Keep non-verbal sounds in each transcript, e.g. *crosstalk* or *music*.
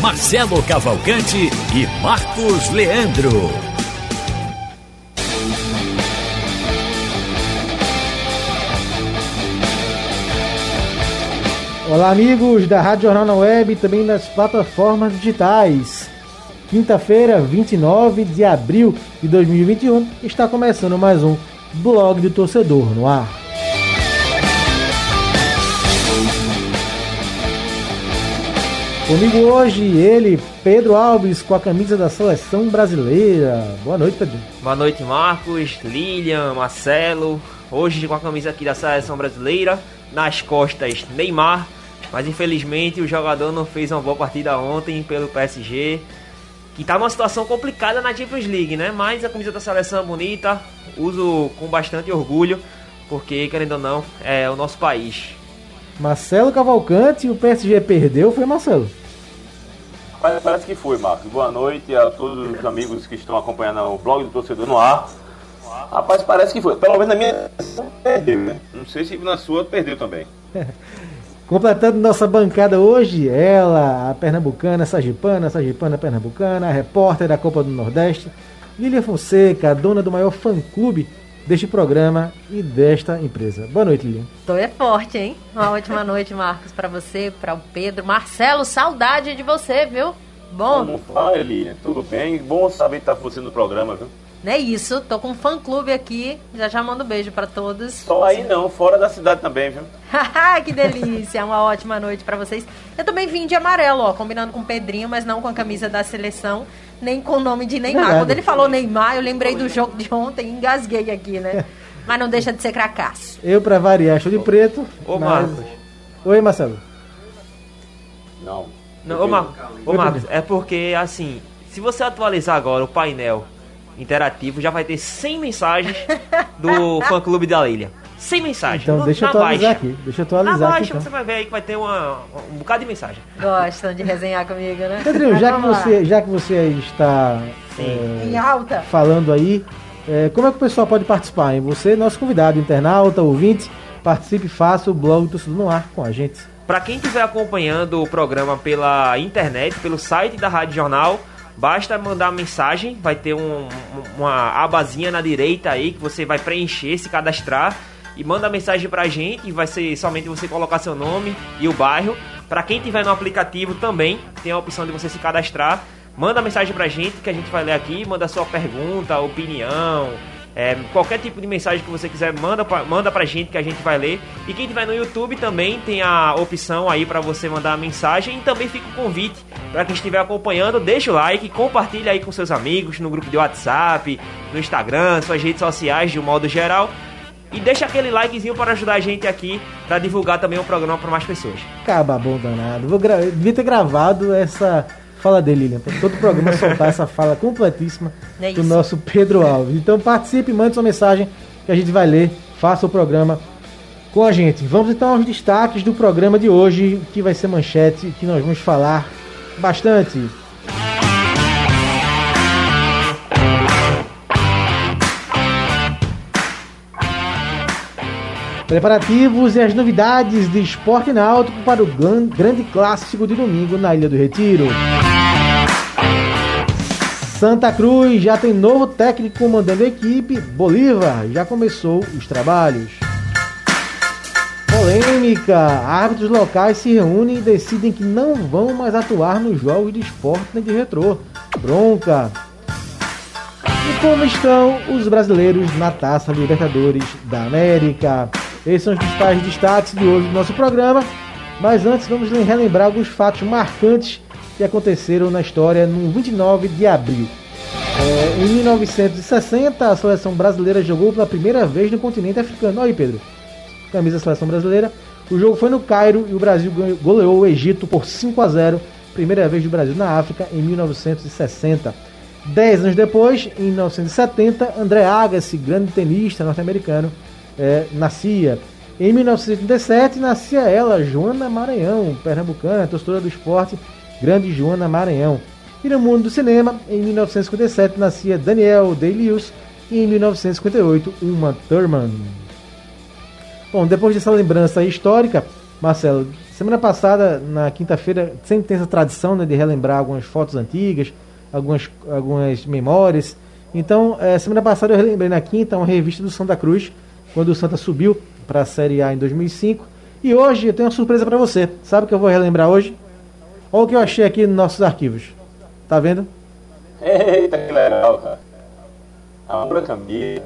Marcelo Cavalcante e Marcos Leandro. Olá, amigos da Rádio Jornal na Web e também nas plataformas digitais. Quinta-feira, 29 de abril de 2021, está começando mais um Blog do Torcedor no ar. Comigo hoje ele, Pedro Alves, com a camisa da seleção brasileira. Boa noite, Pedro. Boa noite, Marcos, Lilian, Marcelo. Hoje com a camisa aqui da seleção brasileira. Nas costas, Neymar. Mas infelizmente o jogador não fez uma boa partida ontem pelo PSG. Que tá numa situação complicada na Champions League, né? Mas a camisa da seleção é bonita. Uso com bastante orgulho. Porque, querendo ou não, é o nosso país. Marcelo Cavalcante, o PSG perdeu, foi Marcelo? Parece que foi, Marcos. Boa noite a todos os amigos que estão acompanhando o blog do Torcedor no ar. Rapaz, parece que foi. Pelo menos na minha perdeu, né? Não sei se na sua perdeu também. *laughs* Completando nossa bancada hoje, ela, a pernambucana, sagipana, sagipana pernambucana, a repórter da Copa do Nordeste, Lília Fonseca, dona do maior fã-clube deste programa e desta empresa. Boa noite, Lilian. Tô é forte, hein? Uma ótima noite, Marcos, para você, para o Pedro. Marcelo, saudade de você, viu? Bom. Como vai, Lilian? Tudo bem? Bom saber que tá você no programa, viu? Não é isso, tô com um fã clube aqui. Já já mando um beijo para todos. Só aí não, fora da cidade também, viu? *laughs* que delícia! Uma ótima noite para vocês. Eu também vim de amarelo, ó, combinando com o Pedrinho, mas não com a camisa da seleção, nem com o nome de Neymar. Verdade. Quando ele falou Neymar, eu lembrei do jogo de ontem e engasguei aqui, né? *laughs* Mas não deixa de ser cracaço. Eu, pra variar, estou de preto. Ô, mas- Marcos. Oi, Marcelo. Não. Não, ô, Marcos, ô, Marcos, é porque, assim, se você atualizar agora o painel interativo, já vai ter 100 mensagens do *laughs* fã-clube da Lilian. 100 mensagens. Então, No- deixa eu na atualizar baixa. aqui. Deixa eu Na atualizar aqui. baixa Então. você vai ver aí que vai ter uma, um bocado de mensagem. Gostam de resenhar comigo, né? Pedrinho, já que, você, já que você está é, Em alta. falando aí, é, como é que o pessoal pode participar? Hein? Você, nosso convidado, internauta, ouvinte, participe, faça o blog do Torcedor no Ar com a gente. Para quem estiver acompanhando o programa pela internet, pelo site da Rádio Jornal, basta mandar mensagem, vai ter um- uma abazinha na direita aí que você vai preencher, se cadastrar e manda mensagem pra gente, vai ser somente você colocar seu nome e o bairro. Para quem tiver no aplicativo também, tem a opção de você se cadastrar. Manda mensagem pra gente que a gente vai ler aqui, manda sua pergunta, opinião, é, qualquer tipo de mensagem que você quiser, manda pra, manda pra gente que a gente vai ler. E quem tiver no YouTube também tem a opção aí pra você mandar a mensagem. E também fica o convite pra quem estiver acompanhando, deixa o like, compartilha aí com seus amigos no grupo de WhatsApp, no Instagram, suas redes sociais de um modo geral. E deixa aquele likezinho para ajudar a gente aqui pra divulgar também o programa para mais pessoas. Caba bom danado. Vou gra... Devia ter gravado essa fala dele, Lilian, para todo o programa soltar essa fala completíssima É do nosso Pedro Alves. Então participe, mande sua mensagem que a gente vai ler, faça o programa com a gente. Vamos então aos destaques do programa de hoje, que vai ser manchete, que nós vamos falar bastante. Preparativos e as novidades de esporte náutico para o gran- grande clássico de domingo na Ilha do Retiro. Santa Cruz já tem novo técnico comandando a equipe. Bolívar já começou os trabalhos. Polêmica: árbitros locais se reúnem e decidem que não vão mais atuar nos jogos de esporte nem de retrô. Bronca. E como estão os brasileiros na Taça Libertadores da América? Esses são os principais destaques de hoje do nosso programa. Mas antes, vamos relembrar alguns fatos marcantes que aconteceram na história no 29 de abril. É, em 1960, a seleção brasileira jogou pela primeira vez no continente africano. Olha aí, Pedro. Camisa da seleção brasileira. O jogo foi no Cairo e o Brasil goleou o Egito por 5 a 0 primeira vez do Brasil na África em 1960. Dez anos depois, em 1970, André Agassi, grande tenista norte-americano, é, nascia. Em 1937, nascia ela, Joana Maranhão, pernambucana, torcedora do esporte, grande Joana Maranhão. E no mundo do cinema, em 1957, nascia Daniel Day-Lewis e em 1958, Uma Thurman. Bom, depois dessa lembrança histórica, Marcelo, semana passada, na quinta-feira, sempre tem essa tradição né, de relembrar algumas fotos antigas, algumas, algumas memórias. Então, é, semana passada eu relembrei na quinta uma revista do Santa Cruz, quando o Santa subiu para a Série A em 2005. E hoje eu tenho uma surpresa para você. Sabe o que eu vou relembrar hoje? Olha o que eu achei aqui nos nossos arquivos. Tá vendo? Eita, que legal, cara. Amor Camila.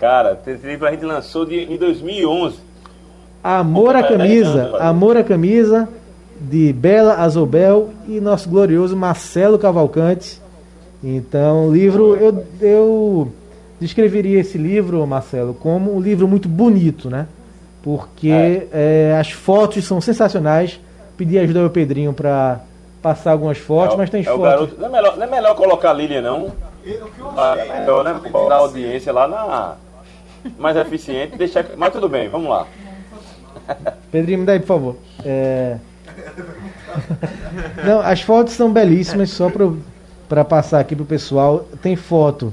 Cara, esse livro a gente lançou de, em 2011. Amor à Camisa. Amor à Camisa de Bela Azobel e nosso glorioso Marcelo Cavalcante. Então, o livro, eu, eu descreveria esse livro, Marcelo, como um livro muito bonito, né? Porque é. É, as fotos são sensacionais. Pedi ajuda ao Pedrinho para passar algumas fotos, é, mas tem é fotos. Garoto, não, é melhor, não é melhor colocar a Lilian, não? Ah, é melhor, né? Da audiência lá na. Mais eficiente, deixar. Mas tudo bem, vamos lá. *laughs* Pedrinho, me dá aí, por favor. É... Não, as fotos são belíssimas, só para passar aqui pro pessoal. Tem foto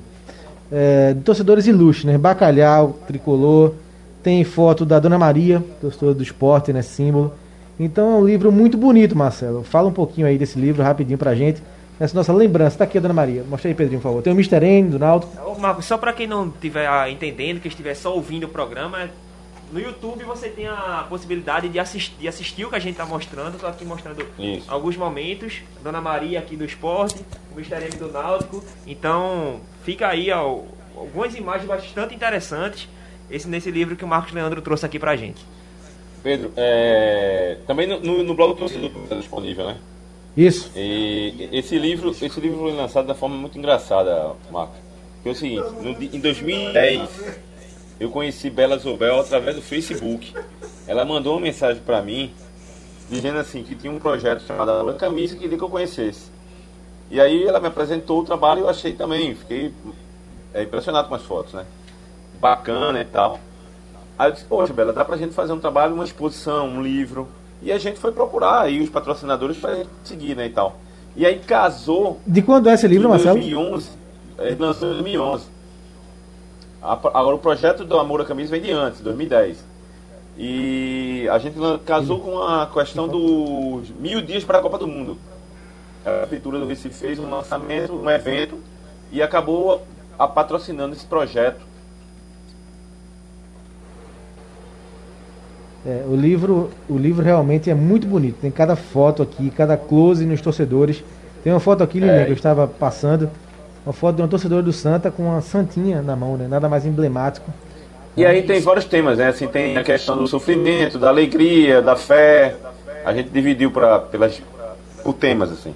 é, torcedores ilustres, né? Bacalhau, tricolor. Tem foto da Dona Maria, torcedora do esporte, né? Símbolo. Então é um livro muito bonito, Marcelo. Fala um pouquinho aí desse livro rapidinho pra gente. Essa nossa lembrança. Tá aqui a Dona Maria. Mostra aí, Pedrinho, por favor. Tem o Mr. N do Naldo. Marcos, só para quem não estiver ah, entendendo, que estiver só ouvindo o programa, no YouTube você tem a possibilidade de assistir, de assistir o que a gente está mostrando. Estou aqui mostrando Isso. alguns momentos. Dona Maria aqui do esporte, o Mr. M do Náutico. Então, fica aí ó, algumas imagens bastante interessantes esse, nesse livro que o Marcos Leandro trouxe aqui pra gente. Pedro, é, também no, no, no blog do está disponível, né? Isso. E esse livro, esse livro foi lançado da forma muito engraçada, Marcos. Que é o seguinte, no, em 2010 eu conheci Bela Zobel através do Facebook. Ela mandou uma mensagem para mim dizendo assim que tinha um projeto chamado Branca Camisa que queria que eu conhecesse. E aí ela me apresentou o trabalho e eu achei também, fiquei é, impressionado com as fotos, né? Bacana e tal. Aí eu disse, poxa, Bela, dá pra gente fazer um trabalho, uma exposição, um livro. E a gente foi procurar aí os patrocinadores para seguir, né, e tal. E aí casou... De quando é esse livro, Marcelo? 2011. Ele lançou em 2011. Agora o projeto do Amor à Camisa vem de antes, 2010. E a gente casou com a questão dos mil dias para a Copa do Mundo. A Prefeitura do Recife fez um lançamento, um evento, e acabou a patrocinando esse projeto. É, o livro, o livro realmente é muito bonito. Tem cada foto aqui, cada close nos torcedores. Tem uma foto aqui, Lilian, é. que eu estava passando uma foto de um torcedor do Santa com uma santinha na mão, né? Nada mais emblemático. E aí tem vários temas, né? Assim, tem a questão do sofrimento, da alegria, da fé. A gente dividiu pra, pelas, por temas, assim.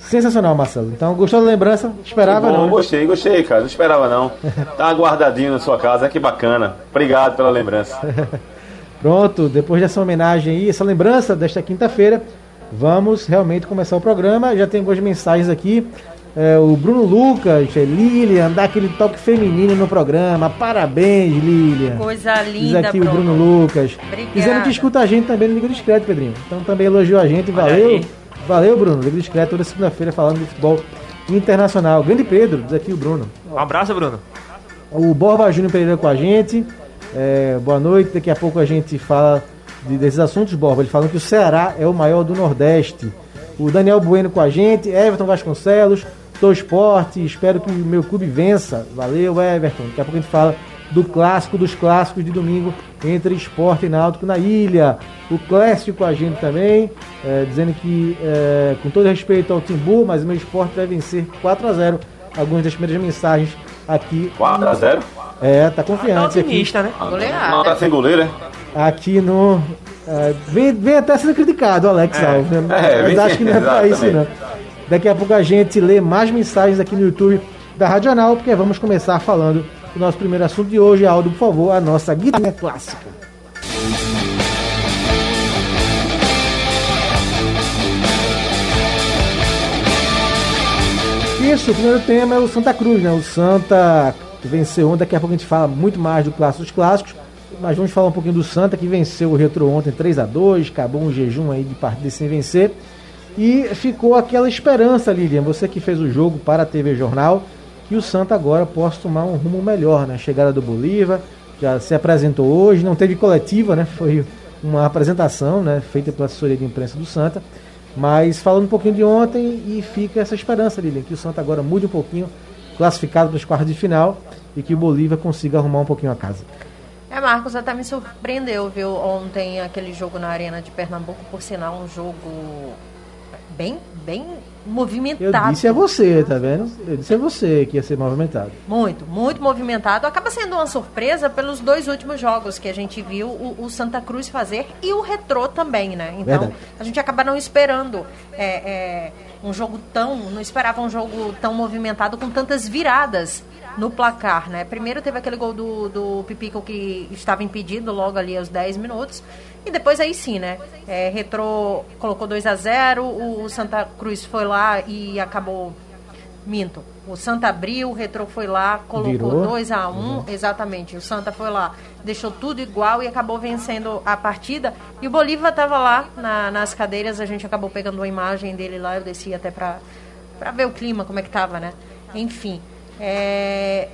Sensacional, Marcelo. Então, gostou da lembrança? Esperava bom, não? Né? Gostei, gostei, cara. Não esperava não. *laughs* tá guardadinho na sua casa, que bacana. Obrigado pela lembrança. *laughs* Pronto, depois dessa homenagem aí, essa lembrança desta quinta-feira, vamos realmente começar o programa. Já tem algumas mensagens aqui. É, o Bruno Lucas, é, Lilian, dá aquele toque feminino no programa. Parabéns, Lilian. Coisa linda, Diz aqui Bruno. o Bruno Lucas. Obrigada. Dizendo que escuta a gente também no Liga Discreto, Pedrinho. Então também elogiou a gente. Valeu. Valeu, Bruno. Liga Discreto toda segunda-feira falando de futebol internacional. Grande Pedro, diz aqui o Bruno. Um abraço, Bruno. O Borba Júnior Pereira com a gente. É, boa noite. Daqui a pouco a gente fala de, desses assuntos, Borba. Ele falando que o Ceará é o maior do Nordeste. O Daniel Bueno com a gente. Everton Vasconcelos. Tô Esporte, espero que o meu clube vença. Valeu, Everton. Daqui a pouco a gente fala do clássico dos clássicos de domingo entre esporte e náutico na ilha. O Clécio com a gente também, é, dizendo que, é, com todo respeito ao Timbu, mas o meu esporte vai vencer 4 a 0 Algumas das primeiras mensagens aqui. 4 a 0 É, tá confiante tá aqui. né? Goleada. Não tá sem goleiro, né? aqui no. É, vem, vem, até sendo criticado, Alex é, Alves, né? É, Mas acho que não é para isso, não. Daqui a pouco a gente lê mais mensagens aqui no YouTube da Radional, porque vamos começar falando do nosso primeiro assunto de hoje. Aldo, por favor, a nossa guitarra clássica. Isso, o primeiro tema é o Santa Cruz, né? O Santa venceu um, daqui a pouco a gente fala muito mais do clássico dos clássicos mas vamos falar um pouquinho do Santa que venceu o Retro ontem 3 a 2 acabou um jejum aí de partida sem vencer. E ficou aquela esperança, Lilian, você que fez o jogo para a TV Jornal, que o Santa agora possa tomar um rumo melhor, né? Chegada do Bolívar, já se apresentou hoje, não teve coletiva, né? Foi uma apresentação, né? Feita pela assessoria de imprensa do Santa. Mas falando um pouquinho de ontem e fica essa esperança, Lilian, que o Santa agora mude um pouquinho, classificado para os quartos de final e que o Bolívar consiga arrumar um pouquinho a casa. É, Marcos, até me surpreendeu, viu, ontem aquele jogo na Arena de Pernambuco, por sinal, um jogo bem, bem movimentado. Eu disse a você, tá vendo? Eu disse a você que ia ser movimentado. Muito, muito movimentado. Acaba sendo uma surpresa pelos dois últimos jogos que a gente viu o, o Santa Cruz fazer e o Retrô também, né? Então, Verdade. a gente acaba não esperando é, é, um jogo tão... Não esperava um jogo tão movimentado com tantas viradas no placar, né? Primeiro teve aquele gol do, do Pipico que estava impedido logo ali aos 10 minutos. E depois aí sim, né? É, Retrô colocou 2 a 0 o Santa Cruz foi lá e acabou. Minto. O Santa abriu, o Retrô foi lá, colocou 2 a 1 um, uhum. exatamente. O Santa foi lá, deixou tudo igual e acabou vencendo a partida. E o Bolívar estava lá na, nas cadeiras, a gente acabou pegando uma imagem dele lá, eu desci até para ver o clima, como é que tava, né? Enfim. É,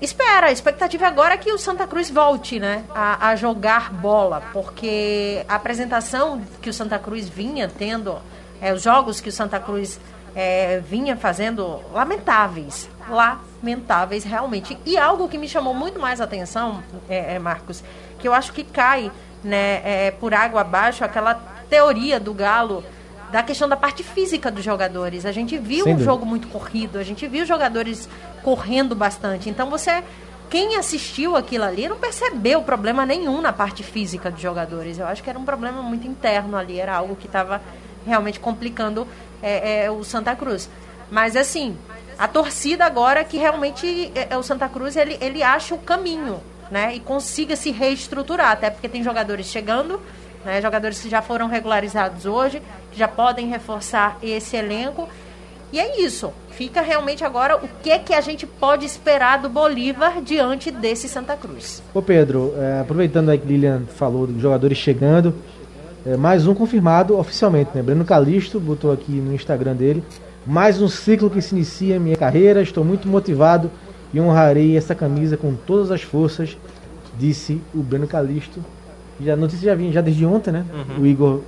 espera, a expectativa agora é que o Santa Cruz volte né, a, a, jogar bola, porque a apresentação que o Santa Cruz vinha tendo, é, os jogos que o Santa Cruz é, vinha fazendo, lamentáveis. Lamentáveis, realmente. E algo que me chamou muito mais atenção, é, é Marcos, que eu acho que cai né, é, por água abaixo aquela teoria do Galo da questão da parte física dos jogadores. A gente viu Sem um dúvida. jogo muito corrido, a gente viu jogadores correndo bastante. Então você, quem assistiu aquilo ali, não percebeu problema nenhum na parte física dos jogadores. Eu acho que era um problema muito interno ali, era algo que estava realmente complicando é, é, o Santa Cruz. Mas assim, a torcida agora que realmente é, é, o Santa Cruz ele, ele acha o caminho, né? E consiga se reestruturar, até porque tem jogadores chegando né? Jogadores que já foram regularizados hoje, que já podem reforçar esse elenco. E é isso. Fica realmente agora o que que a gente pode esperar do Bolívar diante desse Santa Cruz. Ô Pedro, é, aproveitando aí que Lilian falou dos jogadores chegando, é, mais um confirmado oficialmente, né? Breno Calisto botou aqui no Instagram dele. Mais um ciclo que se inicia minha carreira. Estou muito motivado e honrarei essa camisa com todas as forças, disse o Breno Calisto já, a notícia já vinha já desde ontem, né? Uhum. O Igor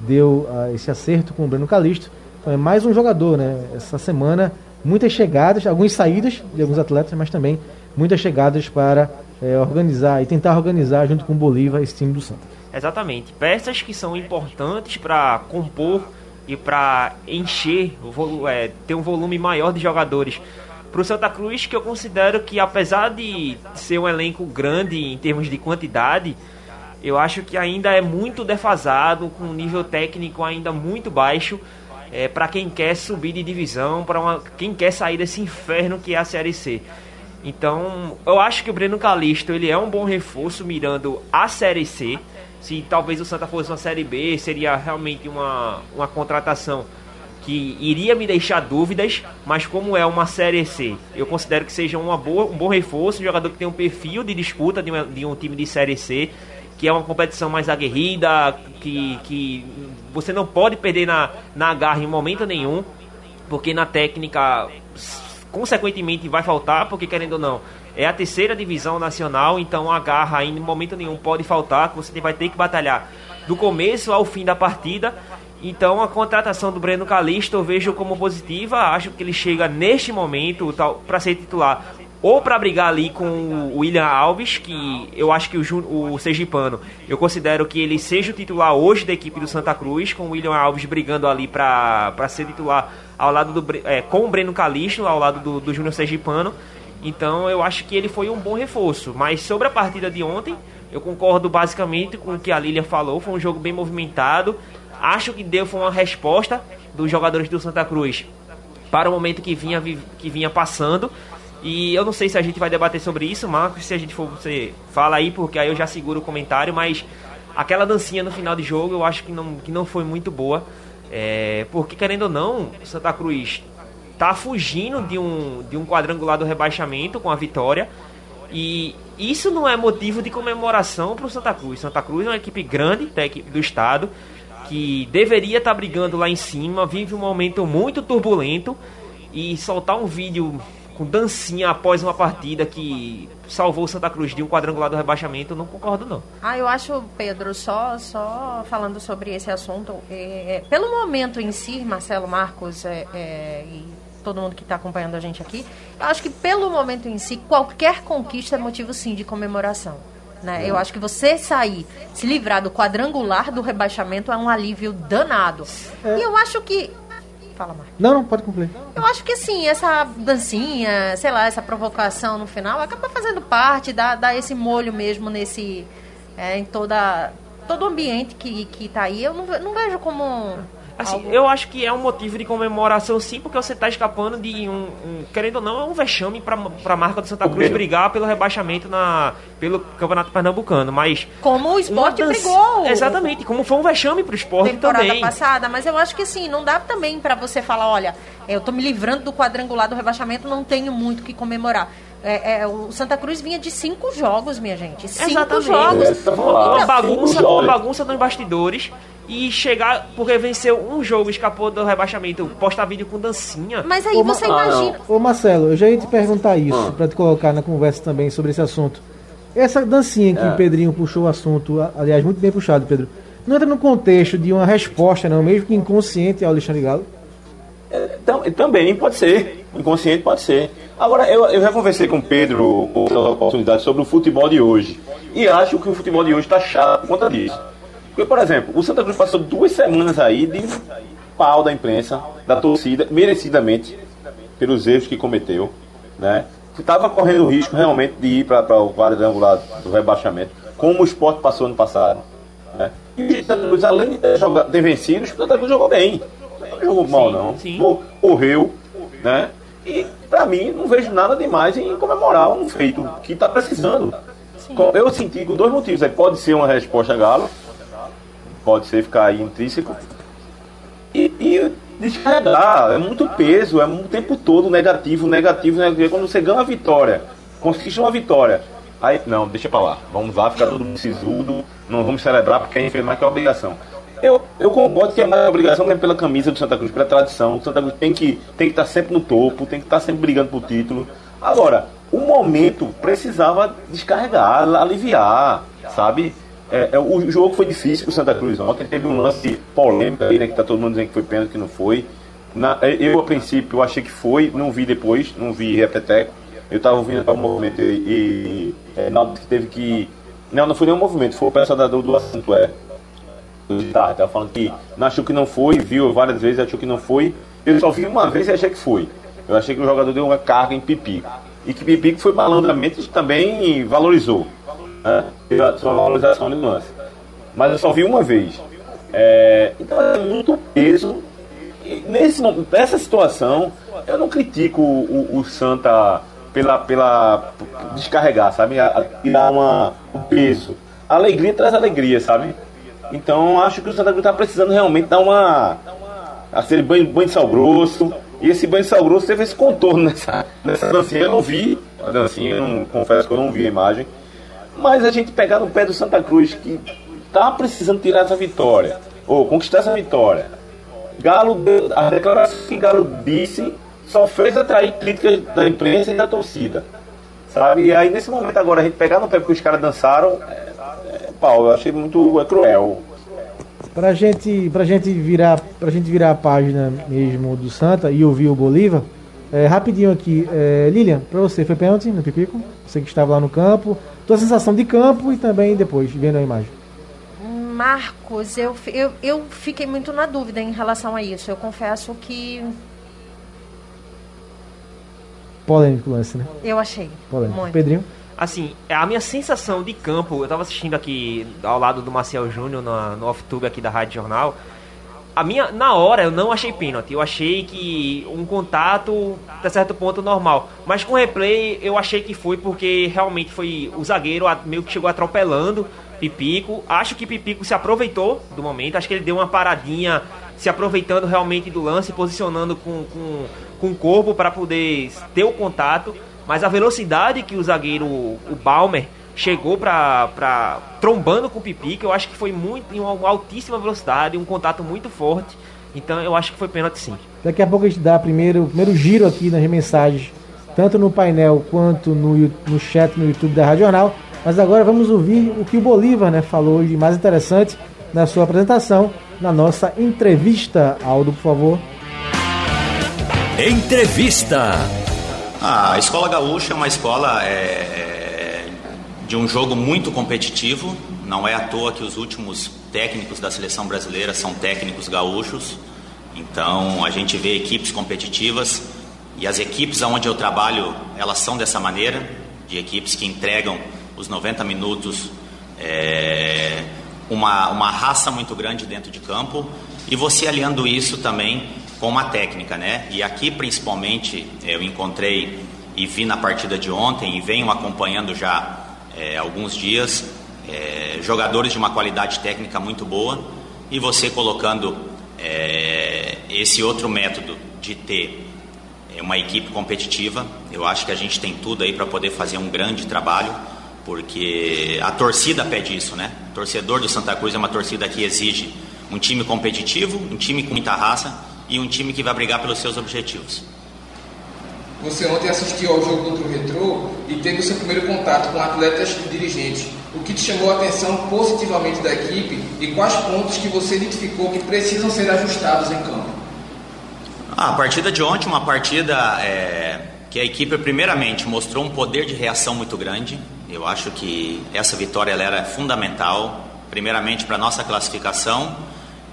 deu uh, esse acerto com o Breno Calisto. Então é mais um jogador, né? Essa semana, muitas chegadas, algumas saídas de alguns atletas, mas também muitas chegadas para é, organizar e tentar organizar junto com o Bolívar esse time do Santa. Exatamente. Peças que são importantes para compor e para encher, é, ter um volume maior de jogadores para o Santa Cruz, que eu considero que apesar de ser um elenco grande em termos de quantidade, eu acho que ainda é muito defasado, com um nível técnico ainda muito baixo, é, para quem quer subir de divisão, para quem quer sair desse inferno que é a Série C. Então, eu acho que o Breno Calisto ele é um bom reforço mirando a Série C. Se talvez o Santa fosse uma Série B, seria realmente uma, uma contratação que iria me deixar dúvidas, mas como é uma Série C, eu considero que seja uma boa, um bom reforço, um jogador que tem um perfil de disputa de, uma, de um time de Série C que é uma competição mais aguerrida, que, que você não pode perder na, na garra em momento nenhum, porque na técnica, consequentemente, vai faltar, porque querendo ou não, é a terceira divisão nacional, então a garra em momento nenhum pode faltar, você vai ter que batalhar do começo ao fim da partida. Então a contratação do Breno Calixto eu vejo como positiva, acho que ele chega neste momento para ser titular ou para brigar ali com o William Alves, que eu acho que o, o Sergipano, eu considero que ele seja o titular hoje da equipe do Santa Cruz, com o William Alves brigando ali para ser titular ao lado do é, com o Breno Calixto, ao lado do, do Júnior Sergipano. Então eu acho que ele foi um bom reforço. Mas sobre a partida de ontem, eu concordo basicamente com o que a Lilian falou. Foi um jogo bem movimentado. Acho que deu foi uma resposta dos jogadores do Santa Cruz para o momento que vinha, que vinha passando. E eu não sei se a gente vai debater sobre isso, Marcos. Se a gente for, você fala aí, porque aí eu já seguro o comentário. Mas aquela dancinha no final de jogo eu acho que não, que não foi muito boa. É, porque, querendo ou não, Santa Cruz tá fugindo de um, de um quadrangular do rebaixamento com a vitória. E isso não é motivo de comemoração para o Santa Cruz. Santa Cruz é uma equipe grande da equipe do estado que deveria estar tá brigando lá em cima, vive um momento muito turbulento e soltar um vídeo com dancinha após uma partida que salvou o Santa Cruz de um quadrangular do rebaixamento, eu não concordo não. Ah, eu acho, Pedro, só, só falando sobre esse assunto, é, é pelo momento em si, Marcelo Marcos é, é, e todo mundo que está acompanhando a gente aqui, eu acho que pelo momento em si, qualquer conquista é motivo sim de comemoração. Né? Eu acho que você sair, se livrar do quadrangular do rebaixamento é um alívio danado. É. E eu acho que Fala. Não, não, pode concluir. Eu acho que sim, essa dancinha, sei lá, essa provocação no final acaba fazendo parte, dá, dá esse molho mesmo nesse. É, em toda, todo o ambiente que, que tá aí. Eu não, não vejo como Assim, Algo... eu acho que é um motivo de comemoração sim, porque você está escapando de um, um, Querendo ou não, é um vexame para a marca do Santa Cruz brigar pelo rebaixamento na, pelo Campeonato Pernambucano. Mas. Como o esporte dança... brigou. Exatamente, como foi um vexame para o esporte temporada também. passada, mas eu acho que assim, não dá também para você falar, olha, eu estou me livrando do quadrangular do rebaixamento, não tenho muito que comemorar. É, é, o Santa Cruz vinha de cinco jogos, minha gente. Cinco Exatamente. jogos. Uma bagunça, uma bagunça nos bastidores e chegar porque venceu um jogo, escapou do rebaixamento, postar vídeo com dancinha. Mas aí ô, você imagina. Ô Marcelo, eu já ia te perguntar isso, ah. para te colocar na conversa também sobre esse assunto. Essa dancinha que é. o Pedrinho puxou o assunto, aliás, muito bem puxado, Pedro, não entra no contexto de uma resposta, não, mesmo que inconsciente ao Alexandre Galo? É, também pode ser, inconsciente pode ser. Agora, eu, eu já conversei com o Pedro oportunidade sobre o futebol de hoje. E acho que o futebol de hoje está chato por conta disso. Porque, por exemplo, o Santa Cruz passou duas semanas aí de pau da imprensa, da torcida, merecidamente, pelos erros que cometeu, né? Estava correndo risco realmente de ir para o quadrangular do rebaixamento, como o esporte passou ano passado. Né? E o Santa Cruz, além de ter, jogado, ter vencido, o Santa Cruz jogou bem. Não jogou mal, não. Correu, né? E, para mim, não vejo nada demais em comemorar um feito que está precisando. Sim. Eu senti com dois motivos. Aí pode ser uma resposta Galo, pode ser ficar aí intrínseco. E, e descarregar, é muito peso, é o tempo todo negativo, negativo, negativo. Quando você ganha uma vitória, conquista uma vitória, aí, não, deixa pra lá, vamos lá, ficar todo mundo sisudo, não vamos celebrar porque a gente fez mais que a obrigação. Eu, eu concordo que é mais obrigação mesmo pela camisa do Santa Cruz, pela tradição. O Santa Cruz tem que, tem que estar sempre no topo, tem que estar sempre brigando por título. Agora, o momento precisava descarregar, aliviar, sabe? É, é, o jogo foi difícil pro Santa Cruz ontem, teve um lance polêmico aí, né? Que tá todo mundo dizendo que foi pênalti, que não foi. Na, é, eu, a princípio, achei que foi, não vi depois, não vi repeteco. Eu tava ouvindo o movimento e, e é, teve que. Não, não foi nenhum movimento, foi o pessoal do, do assunto, é. Tá, tava falando que não achou que não foi, viu várias vezes, achou que não foi. Eu só vi uma vez e achei que foi. Eu achei que o jogador deu uma carga em Pipico. E que Pipico foi malandramente também valorizou né? sua valorização de lance. Mas eu só vi uma vez. É, então é muito peso. E nesse, nessa situação, eu não critico o, o, Santa pela, pela descarregar, sabe? A, a tirar uma, o peso. A alegria traz alegria, sabe? Então acho que o Santa Cruz está precisando realmente dar uma. aquele banho, banho de sal grosso. E esse banho de sal grosso teve esse contorno nessa, nessa dancinha. Eu não vi a dancinha, eu não, confesso que eu não vi a imagem. Mas a gente pegar no pé do Santa Cruz, que tá precisando tirar essa vitória, ou conquistar essa vitória. Galo, a declaração que Galo disse só fez atrair críticas da imprensa e da torcida. Sabe? E aí nesse momento agora a gente pegar no pé porque os caras dançaram, Paulo, eu achei muito é, cruel. Pra gente, pra gente virar, pra gente virar a página mesmo do Santa e ouvir o Bolívar, é, rapidinho aqui, é, Lilian, pra você, foi pênalti no Pipico? Você que estava lá no campo, tua sensação de campo e também depois, vendo a imagem. Marcos, eu, eu, eu fiquei muito na dúvida em relação a isso. Eu confesso que. Polêmico lance, né? Eu achei. Polêmico. Muito. Pedrinho? Assim, a minha sensação de campo, eu estava assistindo aqui ao lado do Marcel Júnior no off-tube aqui da Rádio Jornal a minha, na hora eu não achei pênalti. Eu achei que um contato até certo ponto normal. Mas com replay eu achei que foi porque realmente foi o zagueiro meio que chegou atropelando Pipico. Acho que Pipico se aproveitou do momento. Acho que ele deu uma paradinha se aproveitando realmente do lance, posicionando com, com, com o corpo para poder ter o contato. Mas a velocidade que o zagueiro, o Balmer, chegou para trombando com o Pipi, que eu acho que foi muito em uma altíssima velocidade, um contato muito forte. Então eu acho que foi pênalti sim. Daqui a pouco a gente dá primeiro, o primeiro giro aqui nas mensagens, tanto no painel quanto no, no chat no YouTube da Rádio Jornal. Mas agora vamos ouvir o que o Bolívar né, falou de mais interessante na sua apresentação, na nossa entrevista. Aldo, por favor. Entrevista. Ah, a Escola Gaúcha é uma escola é, é, de um jogo muito competitivo. Não é à toa que os últimos técnicos da seleção brasileira são técnicos gaúchos. Então a gente vê equipes competitivas e as equipes onde eu trabalho elas são dessa maneira, de equipes que entregam os 90 minutos, é, uma, uma raça muito grande dentro de campo e você aliando isso também com uma técnica, né? E aqui principalmente eu encontrei e vi na partida de ontem e venho acompanhando já é, alguns dias é, jogadores de uma qualidade técnica muito boa e você colocando é, esse outro método de ter uma equipe competitiva, eu acho que a gente tem tudo aí para poder fazer um grande trabalho porque a torcida pede isso, né? O torcedor do Santa Cruz é uma torcida que exige um time competitivo, um time com muita raça e um time que vai brigar pelos seus objetivos. Você ontem assistiu ao jogo contra o Retrô e teve o seu primeiro contato com atletas e dirigentes. O que te chamou a atenção positivamente da equipe e quais pontos que você identificou que precisam ser ajustados em campo? Ah, a partida de ontem, uma partida é, que a equipe primeiramente mostrou um poder de reação muito grande, eu acho que essa vitória era fundamental, primeiramente para a nossa classificação.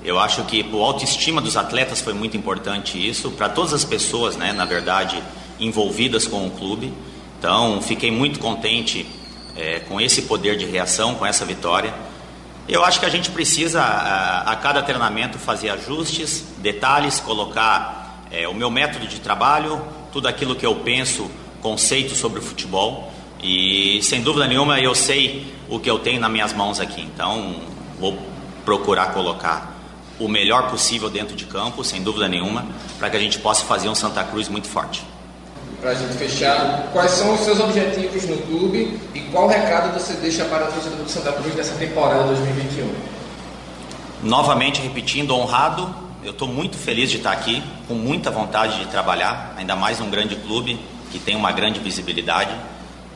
Eu acho que para a autoestima dos atletas foi muito importante isso, para todas as pessoas, né, na verdade, envolvidas com o clube. Então, fiquei muito contente é, com esse poder de reação, com essa vitória. Eu acho que a gente precisa, a, a cada treinamento, fazer ajustes, detalhes, colocar é, o meu método de trabalho, tudo aquilo que eu penso, conceito sobre o futebol. E sem dúvida nenhuma eu sei o que eu tenho nas minhas mãos aqui, então vou procurar colocar o melhor possível dentro de campo, sem dúvida nenhuma, para que a gente possa fazer um Santa Cruz muito forte. Para a gente fechar, quais são os seus objetivos no clube e qual recado você deixa para o torcedor do Santa Cruz nessa temporada 2021? Novamente repetindo, honrado, eu estou muito feliz de estar aqui, com muita vontade de trabalhar, ainda mais num grande clube que tem uma grande visibilidade.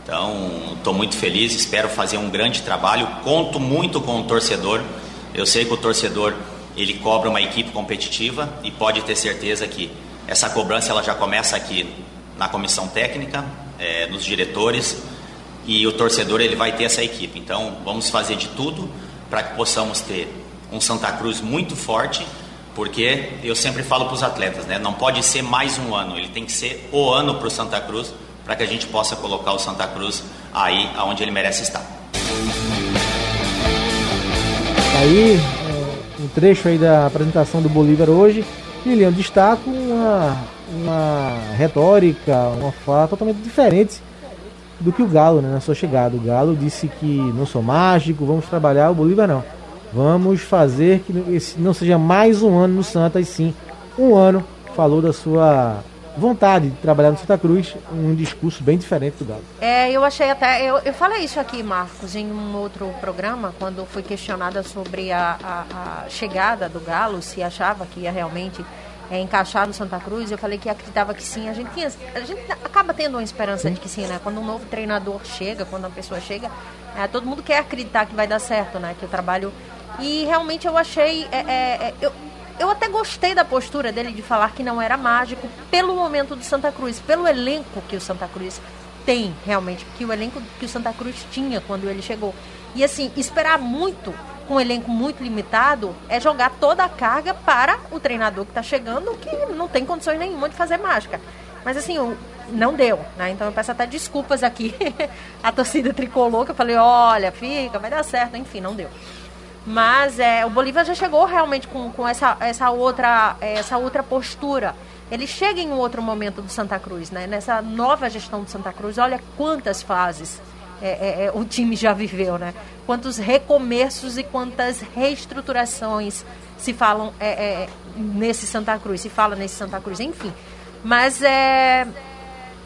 Então, estou muito feliz, espero fazer um grande trabalho. Conto muito com o torcedor. Eu sei que o torcedor ele cobra uma equipe competitiva e pode ter certeza que essa cobrança ela já começa aqui na comissão técnica, é, nos diretores e o torcedor ele vai ter essa equipe. Então, vamos fazer de tudo para que possamos ter um Santa Cruz muito forte, porque eu sempre falo para os atletas, né? Não pode ser mais um ano, ele tem que ser o ano para o Santa Cruz para que a gente possa colocar o Santa Cruz aí aonde ele merece estar. Aí, trecho aí da apresentação do Bolívar hoje, Lilian destaca uma, uma retórica, uma fala totalmente diferente do que o Galo, né, na sua chegada. O Galo disse que não sou mágico, vamos trabalhar, o Bolívar não. Vamos fazer que esse não seja mais um ano no Santa, e sim um ano. Falou da sua vontade de trabalhar no Santa Cruz, um discurso bem diferente do Galo. É, eu achei até. Eu, eu falei isso aqui, Marcos, em um outro programa, quando fui questionada sobre a, a, a chegada do Galo, se achava que ia realmente é, encaixar no Santa Cruz, eu falei que acreditava que sim. A gente, tinha, a gente acaba tendo uma esperança sim. de que sim, né? Quando um novo treinador chega, quando uma pessoa chega, é, todo mundo quer acreditar que vai dar certo, né? Que o trabalho. E realmente eu achei. É, é, é eu, eu até gostei da postura dele de falar que não era mágico pelo momento do Santa Cruz, pelo elenco que o Santa Cruz tem realmente, que o elenco que o Santa Cruz tinha quando ele chegou. E assim, esperar muito com um elenco muito limitado é jogar toda a carga para o treinador que está chegando, que não tem condições nenhuma de fazer mágica. Mas assim, não deu, né? Então eu peço até desculpas aqui *laughs* a torcida tricolor, que eu falei, olha, fica, vai dar certo, enfim, não deu. Mas é, o Bolívar já chegou realmente com, com essa, essa, outra, essa outra postura. Ele chega em um outro momento do Santa Cruz, né? Nessa nova gestão do Santa Cruz, olha quantas fases é, é, é o time já viveu, né? Quantos recomeços e quantas reestruturações se falam é, é, nesse Santa Cruz, se fala nesse Santa Cruz, enfim. Mas é,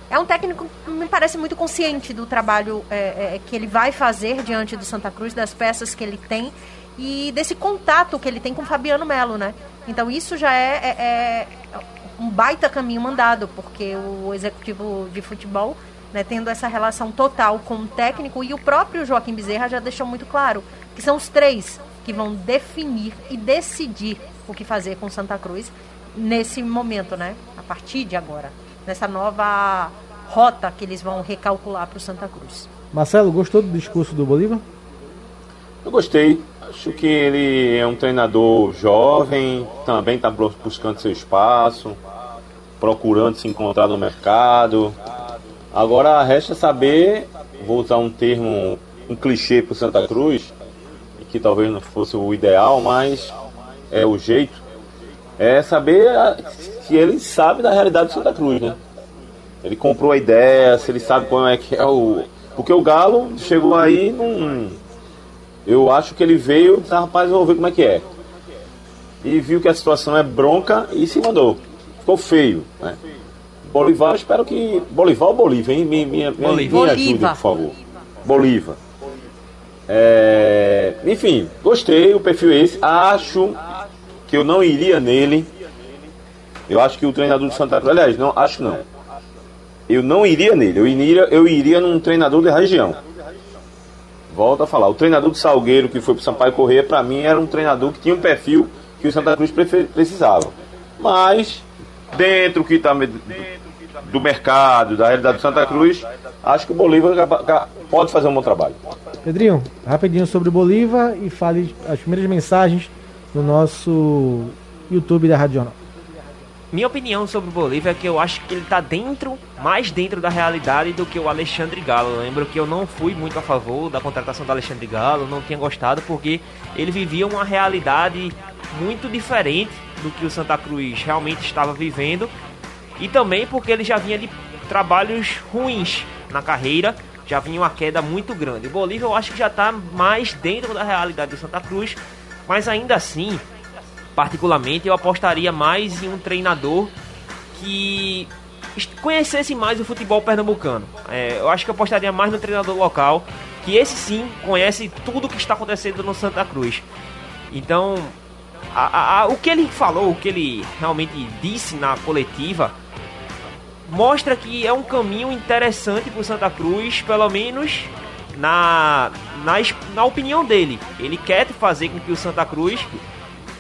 é um técnico que me parece muito consciente do trabalho é, é, que ele vai fazer diante do Santa Cruz, das peças que ele tem e desse contato que ele tem com Fabiano Melo, né? Então isso já é, é, é um baita caminho mandado, porque o executivo de futebol, né, tendo essa relação total com o técnico, e o próprio Joaquim Bezerra já deixou muito claro que são os três que vão definir e decidir o que fazer com Santa Cruz nesse momento, né? A partir de agora, nessa nova rota que eles vão recalcular para o Santa Cruz. Marcelo, gostou do discurso do Bolívar? Eu gostei. Acho que ele é um treinador jovem, também está buscando seu espaço, procurando se encontrar no mercado. Agora resta saber, vou usar um termo, um clichê para Santa Cruz, que talvez não fosse o ideal, mas é o jeito, é saber se ele sabe da realidade do Santa Cruz, né? Ele comprou a ideia, se ele sabe como é que é o. Porque o Galo chegou aí num. Eu acho que ele veio disse, rapaz, vou ver como é que é. E viu que a situação é bronca e se mandou. Ficou feio, né? Bolivar, espero que. Bolivar ou Bolívia, hein? Me, me, me, me ajude, por favor. Bolívar. É... Enfim, gostei, o perfil é esse. Acho que eu não iria nele. Eu acho que o treinador do Santa Cruz, aliás, não, acho não. Eu não iria nele, eu iria, eu iria num treinador da região. Volto a falar, o treinador do Salgueiro que foi pro Sampaio Corrêa, para mim era um treinador que tinha um perfil que o Santa Cruz precisava. Mas, dentro que tá do mercado, da realidade do Santa Cruz, acho que o Bolívar pode fazer um bom trabalho. Pedrinho, rapidinho sobre o Bolívar e fale as primeiras mensagens no nosso YouTube da Rádio Jornal. Minha opinião sobre o Bolívar é que eu acho que ele está dentro, mais dentro da realidade do que o Alexandre Galo. Eu lembro que eu não fui muito a favor da contratação do Alexandre Galo, não tinha gostado porque ele vivia uma realidade muito diferente do que o Santa Cruz realmente estava vivendo e também porque ele já vinha de trabalhos ruins na carreira, já vinha uma queda muito grande. O Bolívar eu acho que já está mais dentro da realidade do Santa Cruz mas ainda assim, particularmente, eu apostaria mais em um treinador que conhecesse mais o futebol pernambucano. É, eu acho que eu apostaria mais no treinador local, que esse sim conhece tudo o que está acontecendo no Santa Cruz. Então, a, a, a, o que ele falou, o que ele realmente disse na coletiva, mostra que é um caminho interessante para o Santa Cruz, pelo menos na, na, na opinião dele. Ele quer fazer com que o Santa Cruz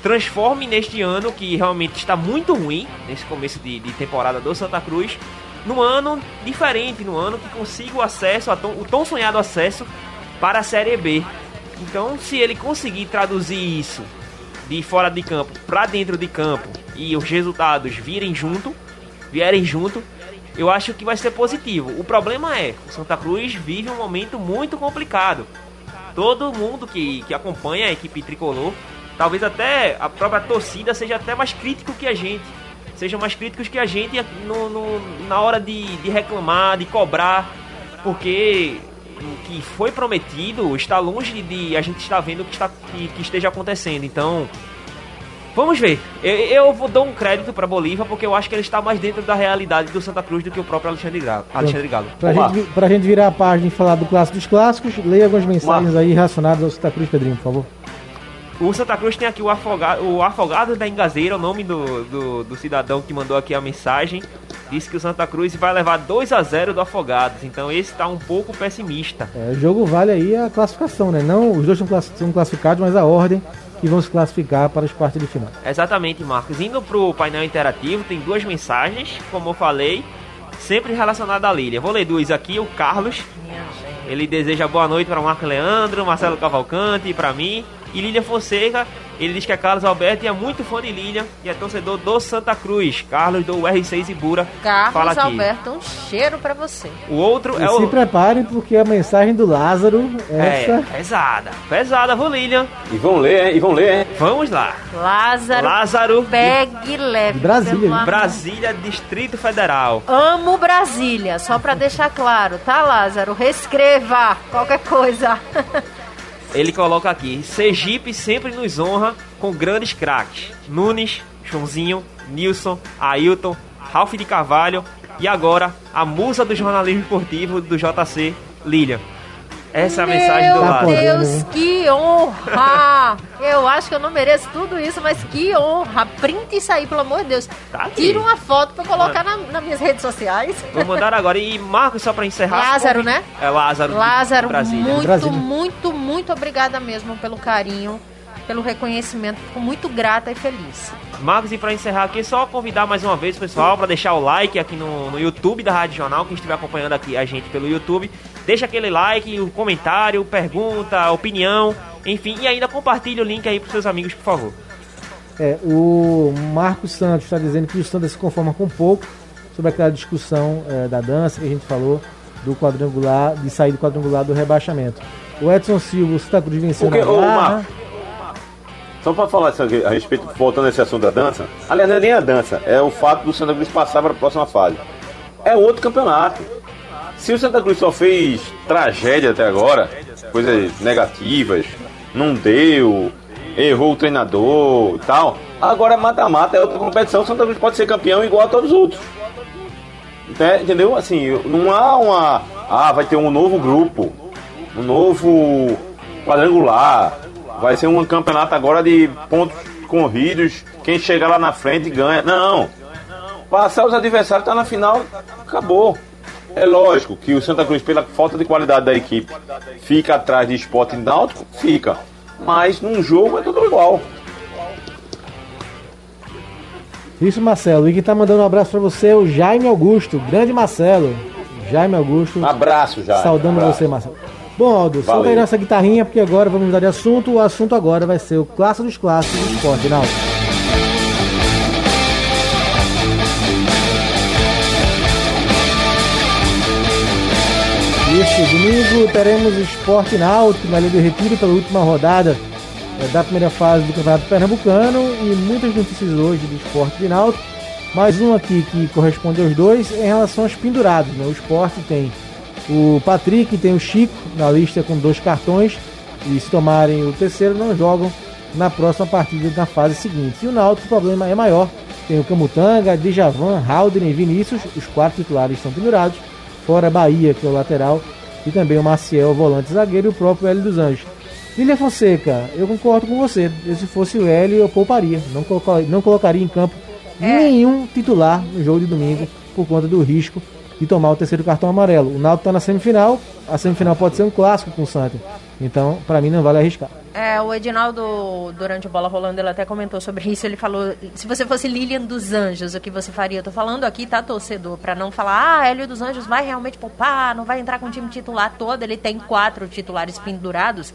transforme neste ano, que realmente está muito ruim, nesse começo de, de temporada do Santa Cruz, num ano diferente, num ano que consiga o acesso, o tão sonhado acesso para a Série B. Então, se ele conseguir traduzir isso de fora de campo para dentro de campo e os resultados virem junto, vierem junto, eu acho que vai ser positivo. O problema é, o Santa Cruz vive um momento muito complicado. Todo mundo que, que acompanha a equipe tricolor, talvez até a própria torcida seja até mais crítico que a gente. Sejam mais críticos que a gente no, no, na hora de, de reclamar, de cobrar, porque o que foi prometido está longe de, a gente estar vendo o que, está, que, que esteja acontecendo. Então, Vamos ver. Eu, eu vou dar um crédito para Bolívar porque eu acho que ele está mais dentro da realidade do Santa Cruz do que o próprio Alexandre Galo. Alexandre Galo. Pra, gente, pra gente virar a página e falar do clássico dos clássicos, leia algumas mensagens aí relacionadas ao Santa Cruz, Pedrinho, por favor. O Santa Cruz tem aqui o Afogado, o Afogado da Engazeira, o nome do, do, do, cidadão que mandou aqui a mensagem. Disse que o Santa Cruz vai levar 2 a 0 do Afogados. Então esse está um pouco pessimista. É, o jogo vale aí a classificação, né? Não os dois são classificados, mas a ordem que vão se classificar para os quartos de final. Exatamente, Marcos. Indo para o painel interativo, tem duas mensagens, como eu falei, sempre relacionadas à Lília. Vou ler duas aqui. O Carlos, ele deseja boa noite para Marco Leandro, Marcelo Cavalcante e para mim. E Lília Fonseca, ele diz que é Carlos Alberto e é muito fã de Lília e é torcedor do Santa Cruz. Carlos do R6 Ibura. Carlos fala aqui. Alberto, um cheiro para você. O outro e é se o. Se preparem porque a mensagem do Lázaro é essa... é pesada. Pesada, vou Lilian. E vão ler, hein? E vão ler, hein? Vamos lá. Lázaro. Lázaro. Pegue leve. Brasília. Brasília, Distrito Federal. Amo Brasília, só para deixar claro, tá, Lázaro? Reescreva qualquer coisa. *laughs* Ele coloca aqui: Sergipe sempre nos honra com grandes craques. Nunes, Joãozinho, Nilson, Ailton, Ralph de Carvalho e agora a musa do jornalismo esportivo do JC, Lilian. Essa é a Meu mensagem do lado. Deus, que honra! Eu acho que eu não mereço tudo isso, mas que honra! Print isso aí, pelo amor de Deus. Tá. Tira uma foto pra colocar na, nas minhas redes sociais. Vou mandar agora. E Marcos, só pra encerrar. Lázaro, né? É Lázaro. Lázaro, Brasília. muito, Brasília. muito, muito obrigada mesmo pelo carinho, pelo reconhecimento. Fico muito grata e feliz. Marcos, e pra encerrar aqui, só convidar mais uma vez o pessoal pra deixar o like aqui no, no YouTube da Rádio Jornal, quem estiver acompanhando aqui a gente pelo YouTube. Deixa aquele like, o comentário, pergunta, opinião, enfim, e ainda compartilhe o link aí pros seus amigos, por favor. É, o Marcos Santos está dizendo que o Santa se conforma com pouco sobre aquela discussão é, da dança que a gente falou do quadrangular, de sair do quadrangular do rebaixamento. O Edson Silva, o Santa Cruz venceu Porque, na barra. Só pra falar isso aqui, a respeito, voltando a esse assunto da dança, aliás, não é nem a dança, é o fato do Santa Cruz passar para a próxima fase. É outro campeonato. Se o Santa Cruz só fez tragédia até agora, coisas negativas, não deu, errou o treinador e tal, agora mata-mata, é outra competição, o Santa Cruz pode ser campeão igual a todos os outros. Né? Entendeu? Assim, não há uma. Ah, vai ter um novo grupo, um novo quadrangular. Vai ser um campeonato agora de pontos corridos. Quem chegar lá na frente ganha. Não. Passar os adversários, tá na final, acabou. É lógico que o Santa Cruz, pela falta de qualidade da equipe, fica atrás de esporte náutico, fica. Mas num jogo é tudo igual. Isso, Marcelo. E quem tá mandando um abraço pra você é o Jaime Augusto. Grande Marcelo. Jaime Augusto. Abraço já. Saudando Abraço. você, Marcelo. Bom, Aldo, solta aí nossa guitarrinha, porque agora vamos mudar de assunto. O assunto agora vai ser o clássico dos clássicos do esporte, não. Isso, domingo teremos Esporte Náutico na Ilha do Retiro pela última rodada eh, da primeira fase do Campeonato Pernambucano e muitas notícias hoje do Esporte de Náutico. Mais um aqui que corresponde aos dois em relação aos pendurados. Né? O Esporte tem o Patrick, tem o Chico na lista com dois cartões e se tomarem o terceiro não jogam na próxima partida na fase seguinte. E o Náutico o problema é maior. Tem o Camutanga, Djavan, Haldren e Vinícius, os quatro titulares estão pendurados, fora Bahia, que é o lateral, e também o Maciel, volante zagueiro, e o próprio Hélio dos Anjos. Lília Fonseca, eu concordo com você. Eu, se fosse o Hélio, eu pouparia. Não, coloca- não colocaria em campo nenhum titular no jogo de domingo por conta do risco de tomar o terceiro cartão amarelo. O Náutico está na semifinal, a semifinal pode ser um clássico com o Santa. Então, para mim, não vale arriscar. É, o Edinaldo, durante o Bola Rolando, ele até comentou sobre isso. Ele falou: se você fosse Lilian dos Anjos, o que você faria? Eu tô falando aqui, tá, torcedor? Pra não falar, ah, Hélio dos Anjos vai realmente poupar, não vai entrar com o time titular todo. Ele tem quatro titulares pendurados.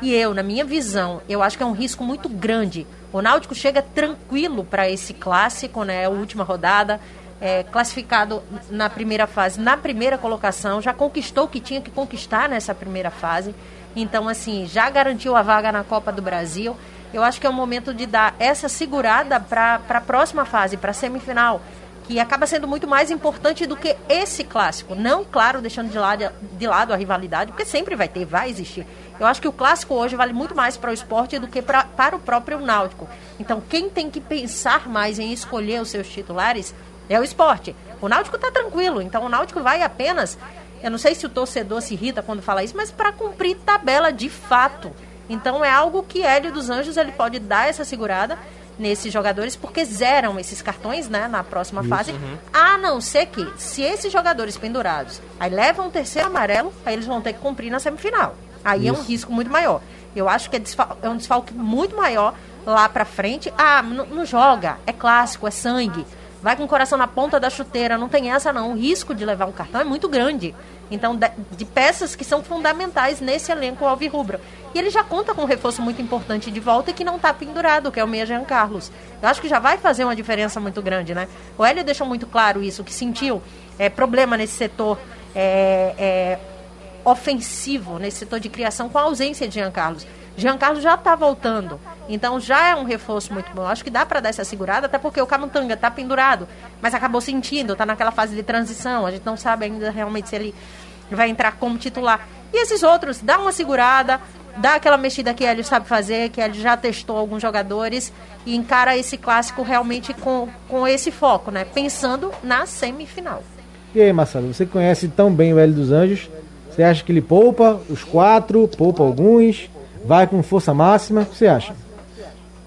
E eu, na minha visão, eu acho que é um risco muito grande. O Náutico chega tranquilo para esse clássico, né? Última rodada. É, classificado na primeira fase, na primeira colocação, já conquistou o que tinha que conquistar nessa primeira fase. Então, assim, já garantiu a vaga na Copa do Brasil. Eu acho que é o momento de dar essa segurada para a próxima fase, para a semifinal, que acaba sendo muito mais importante do que esse clássico. Não, claro, deixando de lado, de lado a rivalidade, porque sempre vai ter, vai existir. Eu acho que o clássico hoje vale muito mais para o esporte do que pra, para o próprio Náutico. Então, quem tem que pensar mais em escolher os seus titulares é o esporte. O Náutico está tranquilo, então o Náutico vai apenas. Eu não sei se o torcedor se irrita quando fala isso, mas para cumprir tabela de fato. Então é algo que Hélio dos Anjos ele pode dar essa segurada nesses jogadores, porque zeram esses cartões né, na próxima fase. A não ser que, se esses jogadores pendurados aí levam um terceiro amarelo, aí eles vão ter que cumprir na semifinal. Aí é um risco muito maior. Eu acho que é, é um desfalque muito maior lá pra frente. Ah, não joga, é clássico, é sangue. Vai com o coração na ponta da chuteira, não tem essa não. O risco de levar um cartão é muito grande. Então, de, peças que são fundamentais nesse elenco alvirrubro. E ele já conta com um reforço muito importante de volta e que não está pendurado, que é o Meia Jean Carlos. Eu acho que já vai fazer uma diferença muito grande, né? O Hélio deixou muito claro isso, que sentiu é, problema nesse setor é, é, ofensivo, nesse setor de criação, com a ausência de Jean Carlos. Jean Carlos já está voltando, então já é um reforço muito bom. Acho que dá para dar essa segurada, até porque o Camutanga está pendurado, mas acabou sentindo, está naquela fase de transição. A gente não sabe ainda realmente se ele vai entrar como titular. E esses outros, dá uma segurada, dá aquela mexida que ele sabe fazer, que ele já testou alguns jogadores e encara esse clássico realmente com, com esse foco, né? Pensando na semifinal. E aí, Marcelo, você conhece tão bem o Hélio dos Anjos? Você acha que ele poupa os quatro, poupa alguns, vai com força máxima? O que você acha?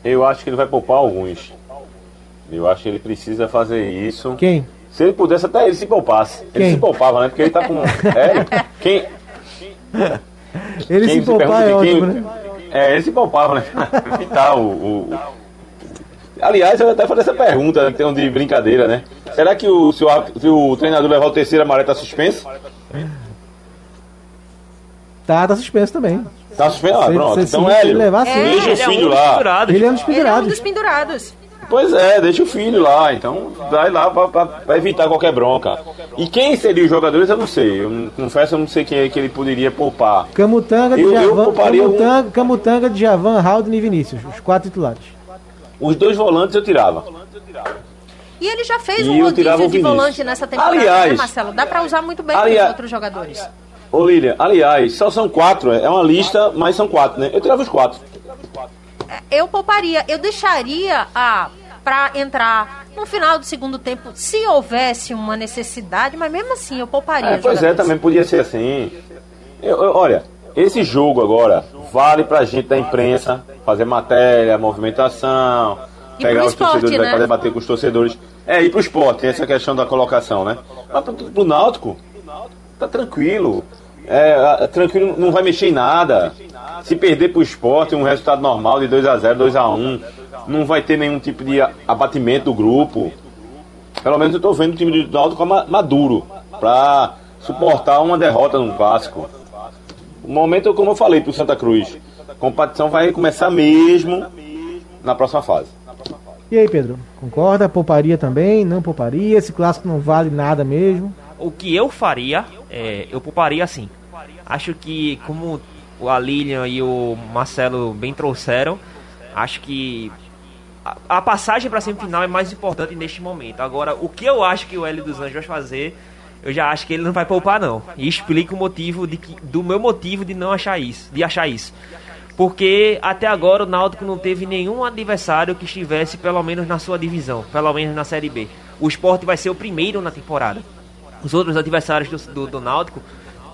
Eu acho que ele vai poupar alguns. Eu acho que ele precisa fazer isso. Quem? Se ele pudesse, até ele se poupasse. Ele Quem? se poupava, né? Porque ele tá com. *laughs* É, quem. Ele quem se poupar é ótimo, quem- né? É, ele se poupava, né? *laughs* E tal, o, o- Aliás, eu até falei essa pergunta, tem um de brincadeira, né? Será que o, se, o, se o treinador levar o terceiro amarelo tá suspenso? Tá, tá suspenso também. Tá suspenso? Ah, pronto. então, Hélio, levar, sim. deixa o é um filho dos lá. pendurados. Ele é um dos Ele é um pendurados. dos pendurados. Pois é, deixa o filho lá, então vai lá pra, pra- pra evitar qualquer bronca. E quem seria os jogadores, eu não sei. Eu confesso, eu não sei quem é que ele poderia poupar. Camutanga, Eu- eu Djavan, pouparia um- Camutanga, Camutanga, Djavan, e Vinícius. Os quatro titulares. Os dois volantes eu tirava. E ele já fez E um eu rodízio de Vinícius. volante nessa temporada, Aliás- né, Marcelo? Dá pra usar muito bem com Aliás- os outros jogadores. Ô Lilian, aliás, só são quatro, é uma lista, mas são quatro, né? Eu tirava os quatro. Eu pouparia, eu deixaria a para entrar no final do segundo tempo, se houvesse uma necessidade, mas mesmo assim eu pouparia. É, pois é, também podia ser assim. Eu- eu- olha, esse jogo agora vale pra gente da imprensa fazer matéria, movimentação, E pegar os esporte, torcedores né? debater com os torcedores. É, e pro esporte, essa questão da colocação, né? Mas pro, pro Náutico, tá tranquilo. É, tranquilo, não vai mexer em nada. Se perder pro esporte, um resultado normal de 2x0, 2x1, não vai ter nenhum tipo de abatimento do grupo. Pelo menos eu tô vendo o time do Náutico ma- maduro pra suportar uma derrota num clássico. O momento, como eu falei pro Santa Cruz, a competição vai começar mesmo na próxima fase. E aí, Pedro? Concorda? Pouparia também? Não pouparia? Esse clássico não vale nada mesmo? O que eu faria, é, eu pouparia assim. Acho que, como o- a Lilian e o Marcelo bem trouxeram, acho que a, a passagem para semifinal é mais importante neste momento. Agora, o que eu acho que o Hélio dos Anjos vai fazer, eu já acho que ele não vai poupar não. E explico o motivo de que, do meu motivo de não achar isso, de achar isso. Porque até agora o Náutico não teve nenhum adversário que estivesse pelo menos na sua divisão, pelo menos na Série B. O Sport vai ser o primeiro na temporada. Os outros adversários do, do, do Náutico,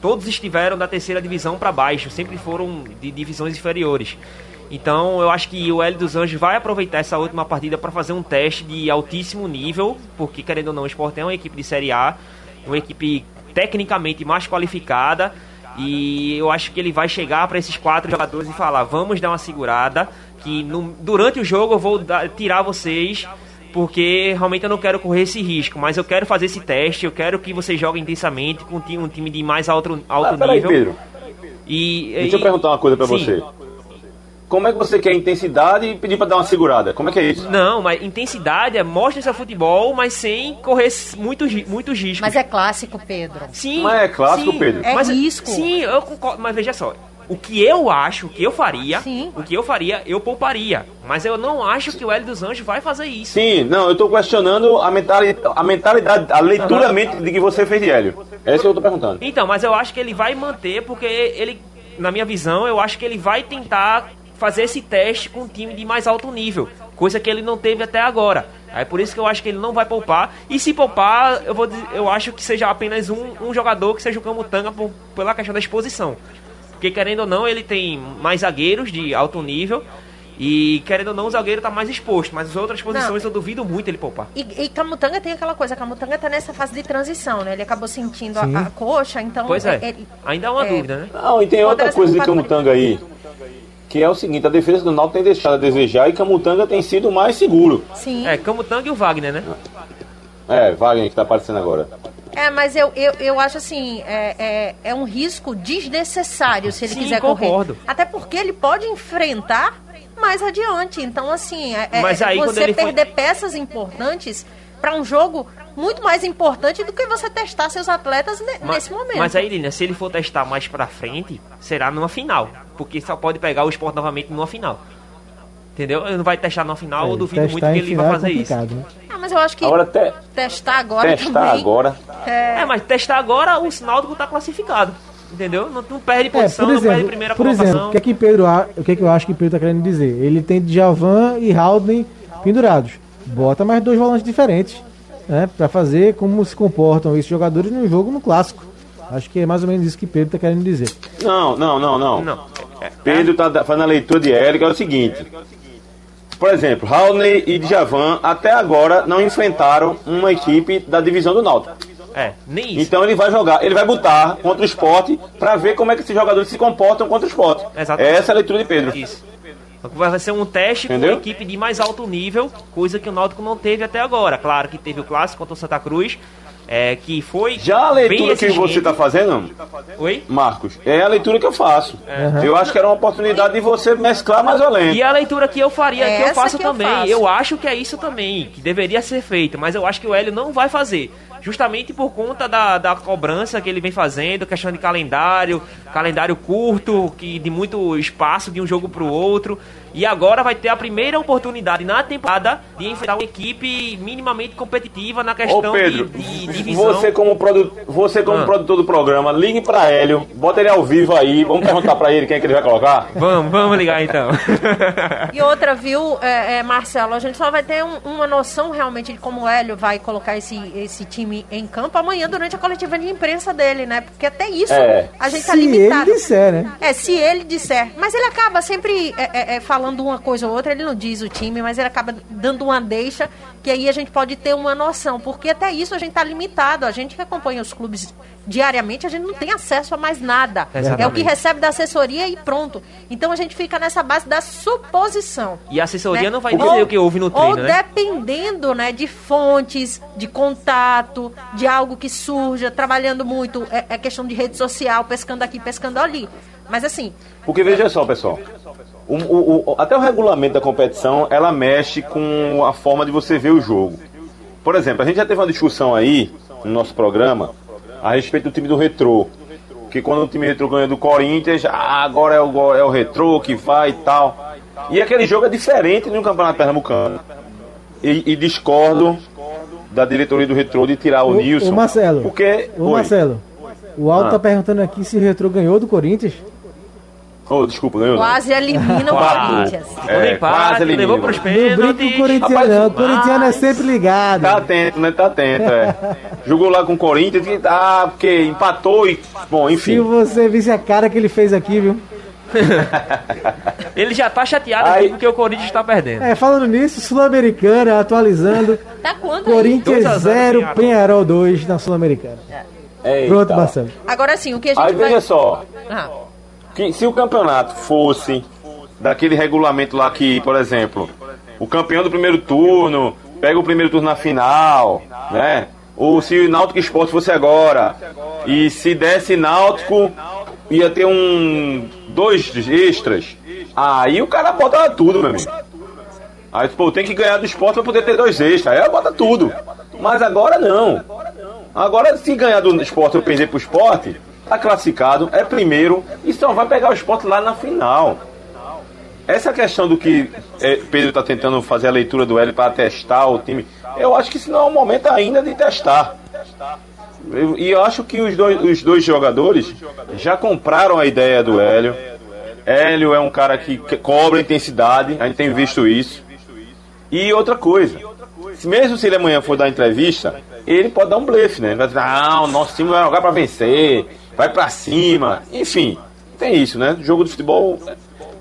todos estiveram da terceira divisão para baixo, sempre foram de divisões inferiores. Então eu acho que o Hélio dos Anjos vai aproveitar essa última partida para fazer um teste de altíssimo nível, porque querendo ou não, o Sport é uma equipe de Série A, uma equipe tecnicamente mais qualificada. E eu acho que ele vai chegar para esses quatro jogadores e falar: vamos dar uma segurada, que no- durante o jogo eu vou tirar vocês porque realmente eu não quero correr esse risco, mas eu quero fazer esse teste, eu quero que vocês joguem intensamente com um time, de mais alto, alto Ah, peraí, nível. Pedro. E, Deixa eu e- perguntar uma coisa pra Sim. você. Como é que você quer intensidade e pedir pra dar uma segurada? Como é que é isso? Não, mas intensidade é mostre seu futebol, mas sem correr muitos muitos riscos. Mas é clássico, Pedro. Sim. Mas é clássico, sim, Pedro? É mas, risco. Sim, eu concordo, mas veja só. O que eu acho, o que eu faria, Sim. o que eu faria, eu pouparia. Mas eu não acho que o Hélio dos Anjos vai fazer isso. Sim, não, eu tô questionando a mentalidade, a, mentalidade, a leitura mente de que você fez de Hélio. É isso que eu tô perguntando. Então, mas eu acho que ele vai manter, porque ele, na minha visão, eu acho que ele vai tentar fazer esse teste com um time de mais alto nível, coisa que ele não teve até agora. É por isso que eu acho que ele não vai poupar. E se poupar, eu vou dizer- eu acho que seja apenas um, um jogador que seja o Camutanga por, pela questão da exposição. Porque querendo ou não, ele tem mais zagueiros de alto nível. E querendo ou não, o zagueiro tá mais exposto. Mas as outras posições eu duvido muito ele poupar. E, e Camutanga tem aquela coisa, Camutanga tá nessa fase de transição, né? Ele acabou sentindo a, a coxa, então. Pois é. ele- Ainda é uma é, dúvida, né? Não, e tem outra coisa de Camutanga aí, que é o seguinte, a defesa do Náutico tem deixado a desejar e Camutanga tem sido mais seguro. Sim. É, Camutanga e o Wagner, né? É, Wagner que tá aparecendo agora. É, mas eu, eu, eu acho assim, é, é, é um risco desnecessário se ele Sim, quiser concordo. correr. Até porque ele pode enfrentar mais adiante. Então, assim, é, é- Mas aí, você ele foi- perder peças importantes para um jogo muito mais importante do que você testar seus atletas ne- Ma- nesse momento. Mas aí, Lilian, se ele for testar mais pra frente, será numa final. Porque só pode pegar o esporte novamente numa final. Entendeu? Ele não vai testar na final, eu É, duvido muito que ele vai é fazer isso. complicado, né? Ah, mas eu acho que Agora te, testar agora testar também. agora. É, É, mas testar agora, o Náutico tá classificado. Entendeu? Não, não perde É, posição, por não perde exemplo, primeira por colocação. exemplo o que é que Pedro, o que é que eu acho que Pedro tá querendo dizer? Ele tem Djavan e Haldane pendurados. Bota mais dois volantes diferentes, né, para fazer como se comportam esses jogadores no jogo no clássico. Acho que é mais ou menos isso que Pedro tá querendo dizer. Não, não, não, não. Não. Pedro tá da- fazendo a leitura de que é o seguinte. Por exemplo, Raulney e Djavan até agora não enfrentaram uma equipe da divisão do Náutico. É, nem isso. Então ele vai jogar, ele vai botar contra o esporte pra ver como é que esses jogadores se comportam contra o esporte. Exatamente. Essa é a leitura de Pedro. Isso. Vai ser um teste Entendeu? com uma equipe de mais alto nível, coisa que o Náutico não teve até agora. Claro que teve o clássico contra o Santa Cruz, é, que foi Já a leitura que você tá fazendo, Oi? Marcos, é a leitura que eu faço. Eu acho que era uma oportunidade de você mesclar mais além. E a leitura que eu faria, que eu faço que eu também. faço. Eu acho que é isso também, que deveria ser feito, mas eu acho que o Hélio não vai fazer. Justamente por conta da, da cobrança que ele vem fazendo, questão de calendário, calendário curto, que de muito espaço de um jogo para o outro. E agora vai ter a primeira oportunidade na temporada de enfrentar uma equipe minimamente competitiva na Ô questão Pedro, de, de divisão. você como, produ você como Ah. produtor do programa, ligue pra Hélio, bota ele ao vivo aí, vamos perguntar pra ele quem é que ele vai colocar? Vamos, vamos ligar então. E outra, viu, é, é, Marcelo, a gente só vai ter um- uma noção realmente de como o Hélio vai colocar esse, esse time em campo amanhã durante a coletiva de imprensa dele, né? Porque até isso É. a gente tá Se ele limitado. disser, né? É, se ele disser. Mas ele acaba sempre é, é, é, falando uma coisa ou outra, ele não diz o time, mas ele acaba dando uma deixa, que aí a gente pode ter uma noção. Porque até isso a gente tá limitado. A gente que acompanha os clubes diariamente, a gente não tem acesso a mais nada. É o Exatamente. que recebe da assessoria e pronto. Então a gente fica nessa base da suposição. E a assessoria né? não vai dizer o que houve no treino, Ou né? dependendo, né, de fontes, de contato, de algo que surja, trabalhando muito, é, é questão de rede social, pescando aqui, pescando ali. Mas assim, Porque veja só, pessoal, o- o- o- até o regulamento da competição, ela mexe com a forma de você ver o jogo. Por exemplo, a gente já teve uma discussão aí, no nosso programa, a respeito do time do Retrô. Que quando o time Retrô ganha do Corinthians, ah, agora é o, é o Retrô que vai e tal. E aquele jogo é diferente no Campeonato Pernambucano. E, e discordo da diretoria do Retrô de tirar o, Ô, Nilson. ô, Marcelo. Porque. Ô Oi. Marcelo, o Aldo Ah. tá perguntando aqui se o Retro ganhou do Corinthians. Oh, desculpa, ganhou. não. quase elimina o. Corinthians. É, empate, quase elimina. levou pros Não pênaltis. brinca com o não. O corintiano é sempre ligado. Tá atento, né? Tá atento, é. Jogou lá com o Corinthians, ah, porque empatou e. Bom, Se enfim. você visse a cara que ele fez aqui, viu? *laughs* Ele já tá chateado Aí- porque o Corinthians tá perdendo. É, falando nisso, Sul-Americana atualizando. Tá quanto aí? Corinthians 2 a 0 0, Penharol. Penharol 2 na Sul-Americana. Eita. Pronto, Marcelo. Agora sim, o que a gente Aí vai... veja só, Ah, que se o campeonato fosse daquele regulamento lá que, por exemplo, o campeão do primeiro turno pega o primeiro turno na final, né? Ou se o Náutico Esporte fosse agora, e se desse Náutico, ia ter um. dois extras. Aí o cara bota tudo, meu amigo. Aí, pô, tem que ganhar do esporte pra poder ter dois extras. Aí bota tudo. Mas agora não. Agora, se ganhar do esporte ou perder pro esporte, tá classificado, é primeiro e só vai pegar o esporte lá na final. Essa questão do que é, Pedro tá tentando fazer a leitura do L para testar o time, eu acho que isso não é o momento ainda de testar. E eu acho que os dois, os dois jogadores já compraram a ideia do Hélio. Hélio é um cara que, cobra intensidade, a gente tem visto isso. E outra coisa, mesmo se ele amanhã for dar entrevista, ele pode dar um blefe, né? Ele vai dizer, não, nosso time vai jogar pra vencer, vai pra cima. Enfim, tem isso, né? Jogo de futebol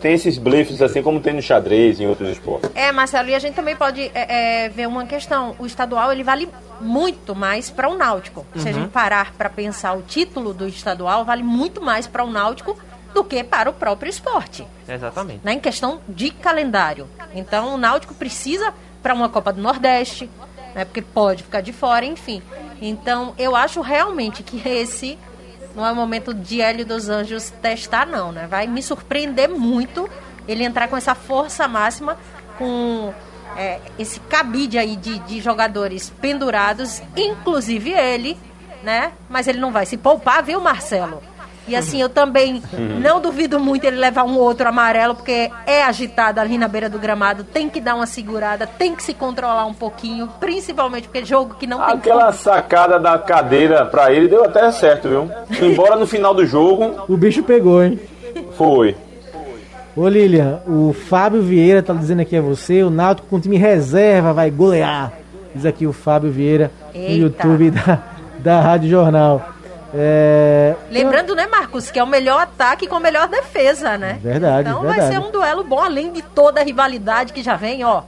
tem esses blefes assim como tem no xadrez e em outros esportes. É, Marcelo, e a gente também pode é, é, ver uma questão. O estadual ele vale muito mais para o Náutico. Se a gente parar para pensar o título do estadual, vale muito mais para o Náutico do que para o próprio esporte, Exatamente. né, em questão de calendário. Então, o Náutico precisa para uma Copa do Nordeste, né, porque pode ficar de fora, enfim. Então, eu acho realmente que esse não é o momento de Hélio dos Anjos testar, não, né? Vai me surpreender muito ele entrar com essa força máxima, com é, esse cabide aí de, de jogadores pendurados, inclusive ele, né? Mas ele não vai se poupar, viu, Marcelo? E assim, eu também não duvido muito ele levar um outro amarelo, porque é agitado ali na beira do gramado, tem que dar uma segurada, tem que se controlar um pouquinho, principalmente porque jogo que não tem Aquela sacada da cadeira pra ele deu até certo, viu? Embora no final do jogo O bicho pegou, hein? foi. Ô Lilian, o Fábio Vieira tá dizendo aqui a você, o Náutico com time reserva vai golear. Diz aqui o Fábio Vieira no Eita. YouTube da, da Rádio Jornal. É, Lembrando, né, Marcos, que é o melhor ataque com a melhor defesa, né? Verdade, Então verdade. vai ser um duelo bom, além de toda a rivalidade que já vem, ó.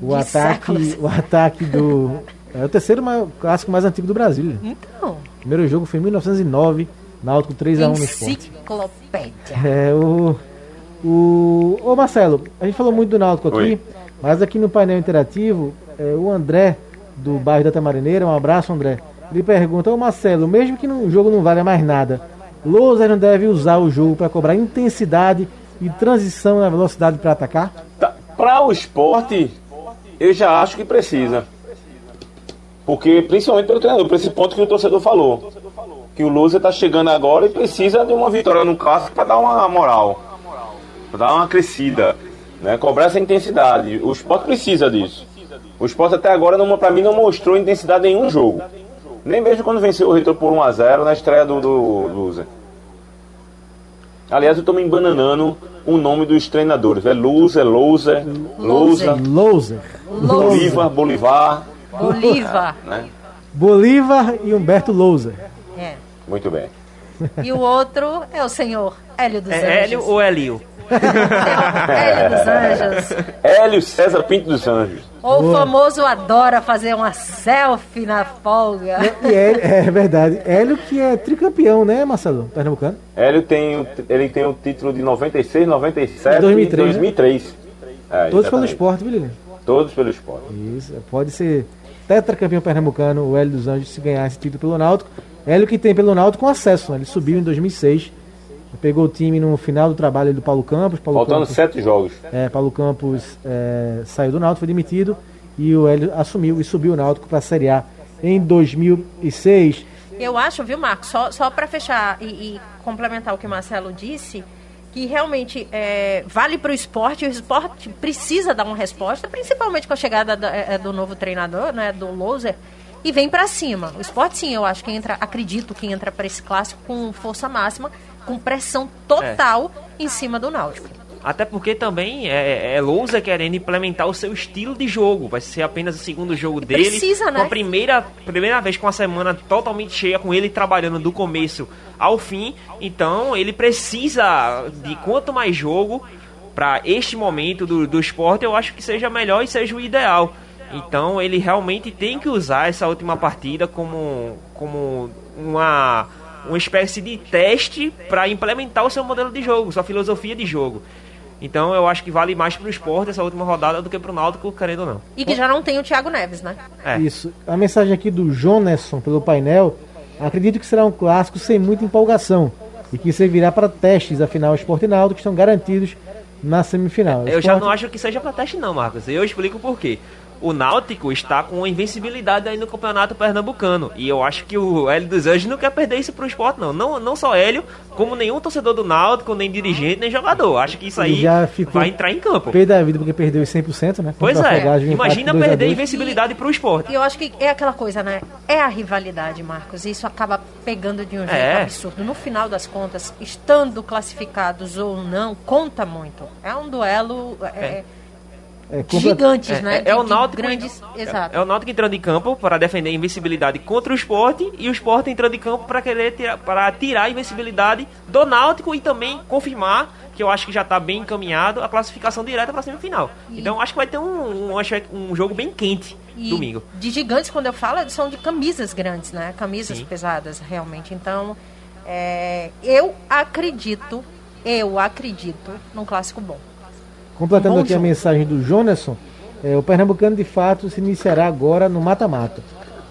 o ataque, séculos. o ataque do é o terceiro maior, clássico mais antigo do Brasil. Então, O primeiro jogo foi em 1909, Náutico 3 a 1 no esporte. enciclopédia. É, o. O. Ô Marcelo, a gente falou muito do Náutico aqui, Oi. mas aqui no painel interativo, é, o André, do bairro da Tamarineira, um abraço, André. Ele pergunta, ô Marcelo, mesmo que no jogo não valha mais nada, Louser não deve usar o jogo para cobrar intensidade e transição na velocidade para atacar? Tá, Para o esporte, eu já acho que precisa. Porque, principalmente pelo treinador, por esse ponto que o torcedor falou. Que o Lusa tá chegando agora e precisa de uma vitória no clássico para dar uma moral. Para dar uma crescida. Né? Cobrar essa intensidade. O esporte precisa disso. O esporte até agora, pra mim, não mostrou intensidade em nenhum jogo. Nem mesmo quando venceu o Retro por 1x0 na estreia do, do Lusa. Aliás, eu tô me embananando o nome dos treinadores. É Lusa, é Lousa, Lousa, Louser. Bolívar, Bolivar. Bolívar. Né? Bolívar e Humberto Louser. É. Muito bem. E o outro é o senhor Hélio dos É Anjos. Hélio ou Elio? Hélio dos Anjos. Hélio César Pinto dos Anjos. Ou o famoso adora fazer uma selfie na folga. E é, é verdade. Hélio que é tricampeão, né, Marcelo? Pernambucano? Hélio tem, o- ele tem o título de 96, 97 2003, e 2003. É, Todos pelo esporte, viu? Todos pelo esporte. Isso, pode ser tetracampeão pernambucano, o Hélio dos Anjos, se ganhar esse título pelo Náutico. Hélio que tem pelo Náutico com acesso, né? ele subiu em 2006, pegou o time no final do trabalho do Paulo Campos. Paulo Faltando Campos, sete jogos. é, Paulo Campos é, saiu do Náutico, foi demitido, e o Hélio assumiu e subiu o Náutico para a Série A em 2006. Eu acho, viu, Marcos, só, só para fechar e, e complementar o que o Marcelo disse, que realmente é, vale para o esporte, o esporte precisa dar uma resposta, principalmente com a chegada da- é, do novo treinador, né, do Loser, e vem para cima. O esporte, sim, eu acho que entra, acredito que entra para esse clássico com força máxima, com pressão total em cima do Náutico. Até porque também é, é Lousa querendo implementar o seu estilo de jogo. Vai ser apenas o segundo jogo dele. precisa, né? Com a primeira, primeira vez com a semana totalmente cheia, com ele trabalhando do começo ao fim. Então ele precisa de quanto mais jogo para este momento do, do esporte, eu acho que seja melhor e seja o ideal. Então ele realmente tem que usar essa última partida como, como uma, uma espécie de teste para implementar o seu modelo de jogo, sua filosofia de jogo. Então eu acho que vale mais pro esporte essa última rodada do que pro Náutico, querendo ou não. E que já não tem o Thiago Neves, né? É. Isso. A mensagem aqui do Jonesson pelo painel. Acredito que será um clássico sem muita empolgação e que servirá para testes, afinal, o Sport e Náutico estão garantidos na semifinal. O Eu já não acho que seja pra teste não, Marcos. Eu explico por quê. O Náutico está com invencibilidade aí no Campeonato Pernambucano. E eu acho que o Hélio dos Anjos não quer perder isso pro esporte, não. Não, não só Hélio, como nenhum torcedor do Náutico, nem dirigente, nem jogador. Acho que isso aí já ficou vai entrar em campo. Pé da vida porque perdeu os 100%, né? Pois Contra é, imagina 2 a perder 2. invencibilidade pro esporte. E eu acho que é aquela coisa, né? É a rivalidade, Marcos. Isso acaba pegando de um jeito É. absurdo. No final das contas, estando classificados ou não, conta muito. É um duelo é, É, complet- gigantes, É, né? é- é o Náutico grandes, exato. É o Náutico entrando em campo para defender a invencibilidade contra o esporte e o esporte entrando em campo para querer tirar, para tirar a invencibilidade do Náutico e também confirmar que eu acho que já está bem encaminhado a classificação direta para a semifinal. Então eu acho que vai ter um, um, um jogo bem quente E domingo. De gigantes, quando eu falo, são de camisas grandes, né? Camisas Sim. pesadas, realmente. Então, é, eu acredito, eu acredito num clássico bom. Completando Bom aqui a jogo. mensagem do Jonesson, é, o Pernambucano de fato se iniciará agora no mata-mata.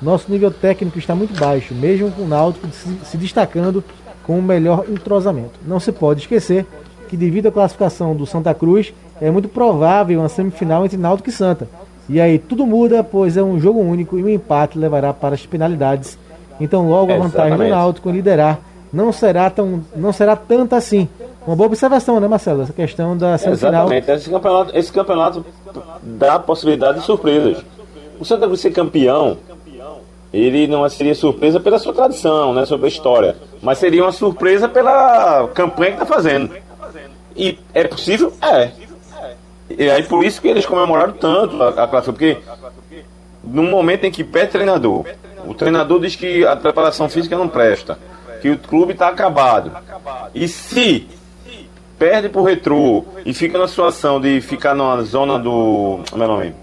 Nosso nível técnico está muito baixo, mesmo com o Náutico se, se destacando com o melhor entrosamento. Não se pode esquecer que devido à classificação do Santa Cruz, é muito provável uma semifinal entre Náutico e Santa. E aí tudo muda, pois é um jogo único e o empate levará para as penalidades. Então logo a vantagem do. Náutico em liderar não será tão não será tanto assim. Uma boa observação, né, Marcelo? Essa questão da semifinal. Exatamente. Esse campeonato, esse campeonato dá possibilidade de surpresas. O Santa Cruz ser campeão, ele não seria surpresa pela sua tradição, né, sobre a história, mas seria uma surpresa pela campanha que está fazendo. E é possível? É. E aí por isso que eles comemoraram tanto a, classe, porque no momento em que pede treinador, o treinador diz que a preparação física não presta, que o clube está acabado. E se perde pro retrô e fica na situação de ficar na zona do. Como é o nome?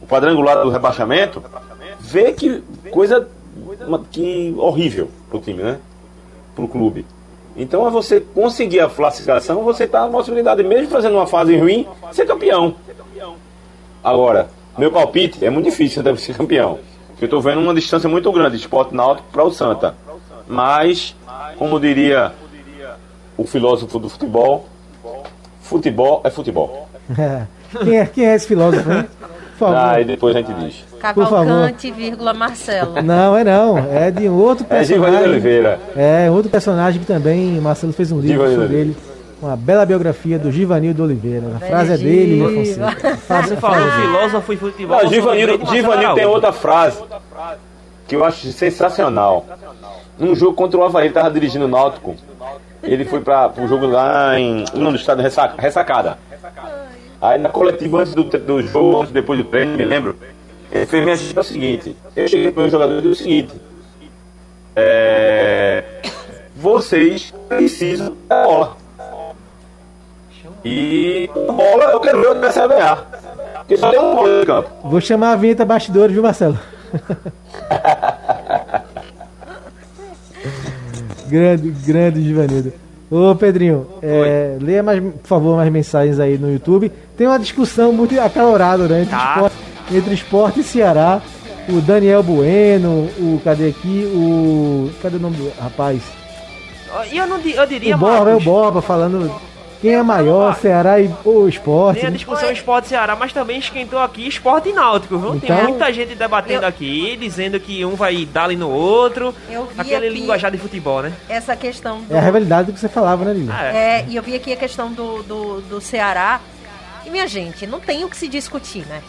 O quadrangular do rebaixamento, vê que coisa que horrível pro time, né? Pro clube. Então, a você conseguir a classificação, você está na possibilidade, mesmo fazendo uma fase ruim, ser campeão. Agora, meu palpite é muito difícil deve ser campeão. Eu estou vendo uma distância muito grande de esporte náutico para o Santa. Mas, como diria o filósofo do futebol, futebol é futebol. *laughs* quem, é, quem é esse filósofo, hein? Por favor. Ah, e depois a gente diz. Cavalcante, vírgula Marcelo. Não, é não. É de um outro personagem. É de Oliveira. É, outro personagem que também Marcelo fez um livro sobre ele. Uma bela biografia do Givanildo Oliveira. A frase é dele, Fonseca. Você falou filósofo e futebol. Não, Givanildo, Givanildo tem outra frase que eu acho sensacional. Num jogo contra o Havaí, ele estava dirigindo o Náutico. Ele foi para o jogo lá em. no estado ressaca, ressacada. Aí na coletiva antes do, do jogo, depois do treino, me lembro, ele fez minha é o seguinte. Eu cheguei para o jogador e disse o seguinte. É, vocês precisam da bola. E bola eu quero ver o adversário ganhar. Porque só tem um bola no campo. Vou chamar a vinheta bastidores, viu, Marcelo? *laughs* grande, grande Givanildo. Ô Pedrinho, é, leia mais, por favor, mais mensagens aí no YouTube. Tem uma discussão muito acalorada né, entre, tá. esporte, entre esporte e Ceará. O Daniel Bueno, o cadê aqui? O. Cadê o nome do rapaz? Eu, não, eu diria o Borba, é o Borba falando quem é maior, Ceará e o esporte? Tem a discussão esporte Ceará, mas também esquentou aqui esporte e náutico, viu? Então, Tem muita gente debatendo eu... aqui, dizendo que um vai dar ali no outro. Eu vi aquele linguajar de futebol, né? Essa questão do... É a rivalidade que você falava, né, Lili? Ah, é. é, e eu vi aqui a questão do, do, do Ceará. E, minha gente, não tem o que se discutir, né?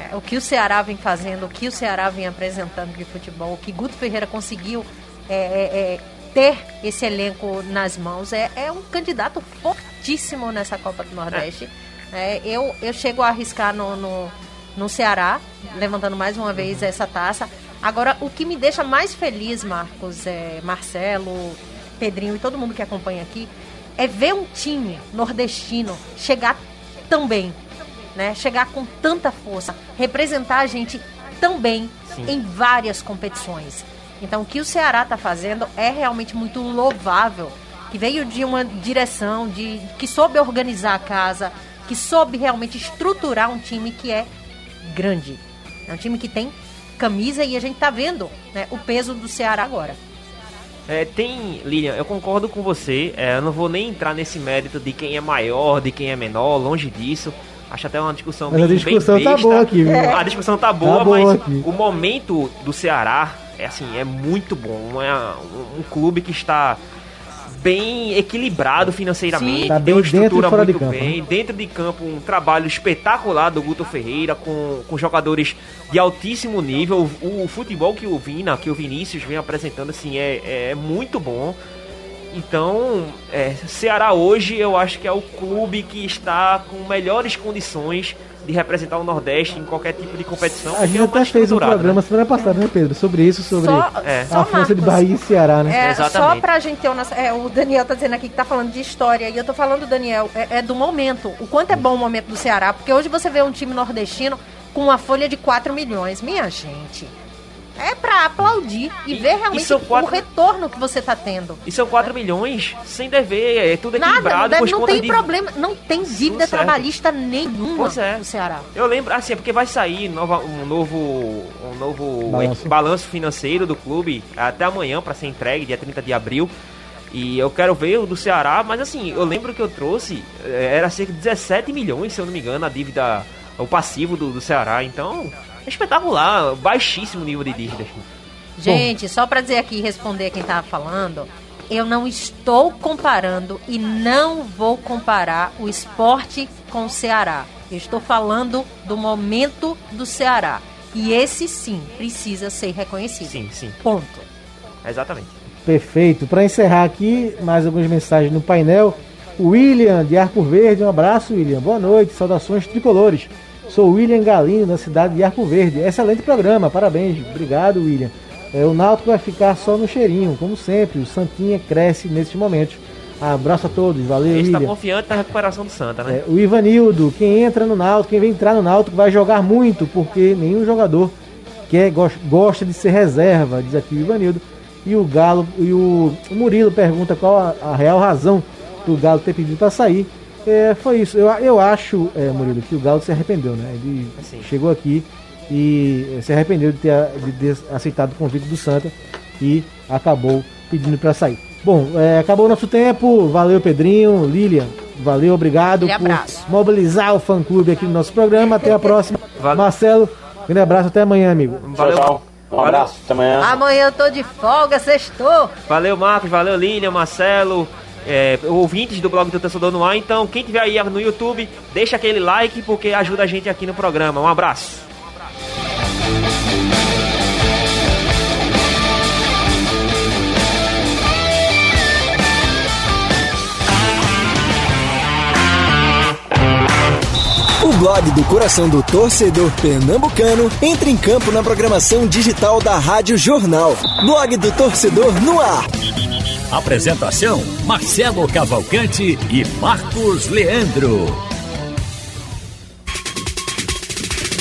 É, o que o Ceará vem fazendo, o que o Ceará vem apresentando de futebol, o que Guto Ferreira conseguiu é, é, é ter esse elenco nas mãos é, é um candidato forte fortíssimo nessa Copa do Nordeste. É, eu, eu chego a arriscar no, no, no Ceará, levantando mais uma vez essa taça. Agora, o que me deixa mais feliz, Marcos, é, Marcelo, Pedrinho e todo mundo que acompanha aqui, é ver um time nordestino chegar tão bem, né? Chegar com tanta força, representar a gente tão bem Sim. em várias competições. Então, o que o Ceará está fazendo é realmente muito louvável que veio de uma direção de que soube organizar a casa, que soube realmente estruturar um time que é grande. É um time que tem camisa e a gente tá vendo né, o peso do Ceará agora. É, tem, Lilian, eu concordo com você. É, eu não vou nem entrar nesse mérito de quem é maior, de quem é menor, longe disso. Acho até uma discussão mas bem, a discussão tá boa aqui, viu? A discussão tá boa, tá boa mas aqui. o momento do Ceará é assim, é muito bom. É um, um clube que está bem equilibrado financeiramente, Sim, tá tem uma estrutura muito de campo, bem. Né? Dentro de campo, um trabalho espetacular do Guto Ferreira, com, com jogadores de altíssimo nível. O, o futebol que o Vina, que o Vinícius vem apresentando, assim, é, é muito bom. Então, é, Ceará hoje eu acho que é o clube que está com melhores condições de representar o Nordeste em qualquer tipo de competição. A gente é até fez um programa né? semana passada, né, Pedro? Sobre isso, sobre só, é. a força de Bahia e Ceará, né? É, Exatamente. Só pra gente ter uma. É, o Daniel tá dizendo aqui que tá falando de história, e eu tô falando, Daniel, é, é do momento. O quanto é bom o momento do Ceará, porque hoje você vê um time nordestino com uma folha de 4 milhões. Minha gente é para aplaudir e, e, ver realmente quatro... o retorno que você está tendo. E são 4 milhões sem dever, é tudo equilibrado. Nada, não, não tem de... problema, não tem dívida trabalhista nenhuma pois é. no Ceará. Eu lembro, assim, é porque vai sair nova, um novo, um novo balanço. balanço financeiro do clube até amanhã para ser entregue, dia 30 de abril. E eu quero ver o do Ceará, mas assim, eu lembro que eu trouxe, eh, era cerca de 17 milhões, se eu não me engano, a dívida, o passivo do, do Ceará. Então, espetacular, baixíssimo nível de dívidas. Gente, Bom. só para dizer aqui responder quem tava falando, eu não estou comparando e não vou comparar o esporte com o Ceará. Eu estou falando do momento do Ceará. E esse sim precisa ser reconhecido. Sim, sim. Ponto. Exatamente. Perfeito. Para encerrar aqui, mais algumas mensagens no painel. William de Arco Verde, um abraço, William. Boa noite, saudações tricolores. Sou William Galinho, da cidade de Arco Verde. Excelente programa, parabéns. Obrigado, William. É, o Náutico vai ficar só no cheirinho, como sempre. O Santinha cresce nesses momentos. Abraço a todos, valeu, Ele está confiante na recuperação do Santa, né? É, o Ivanildo, quem entra no Náutico, quem vem entrar no Náutico vai jogar muito, porque nenhum jogador quer, gosta, de ser reserva, diz aqui o Ivanildo. E o Galo, e o, o Murilo pergunta qual a, a real razão do Galo ter pedido para sair. É, foi isso. Eu, eu acho, é, Murilo, que o Galo se arrependeu, né? Ele Assim. chegou aqui e se arrependeu de ter, de ter aceitado o convite do Santa e acabou pedindo para sair. Bom, é, acabou o nosso tempo. Valeu, Pedrinho, Lilian. Valeu, obrigado por abraço. mobilizar o fã clube aqui no nosso programa. Até a próxima. *laughs* Valeu. Marcelo, grande abraço, até amanhã, amigo. Valeu. Tchau, tchau. Um abraço, até amanhã. Amanhã eu tô de folga, sextou. Valeu, Marcos, valeu, Lilian, Marcelo, é, ouvintes do blog do Torcedor no Ar. Então, quem tiver aí no YouTube, deixa aquele like porque ajuda a gente aqui no programa. Um abraço. Blog do coração do torcedor pernambucano entra em campo na programação digital da Rádio Jornal. Blog do torcedor no ar. Apresentação: Marcelo Cavalcante e Marcos Leandro.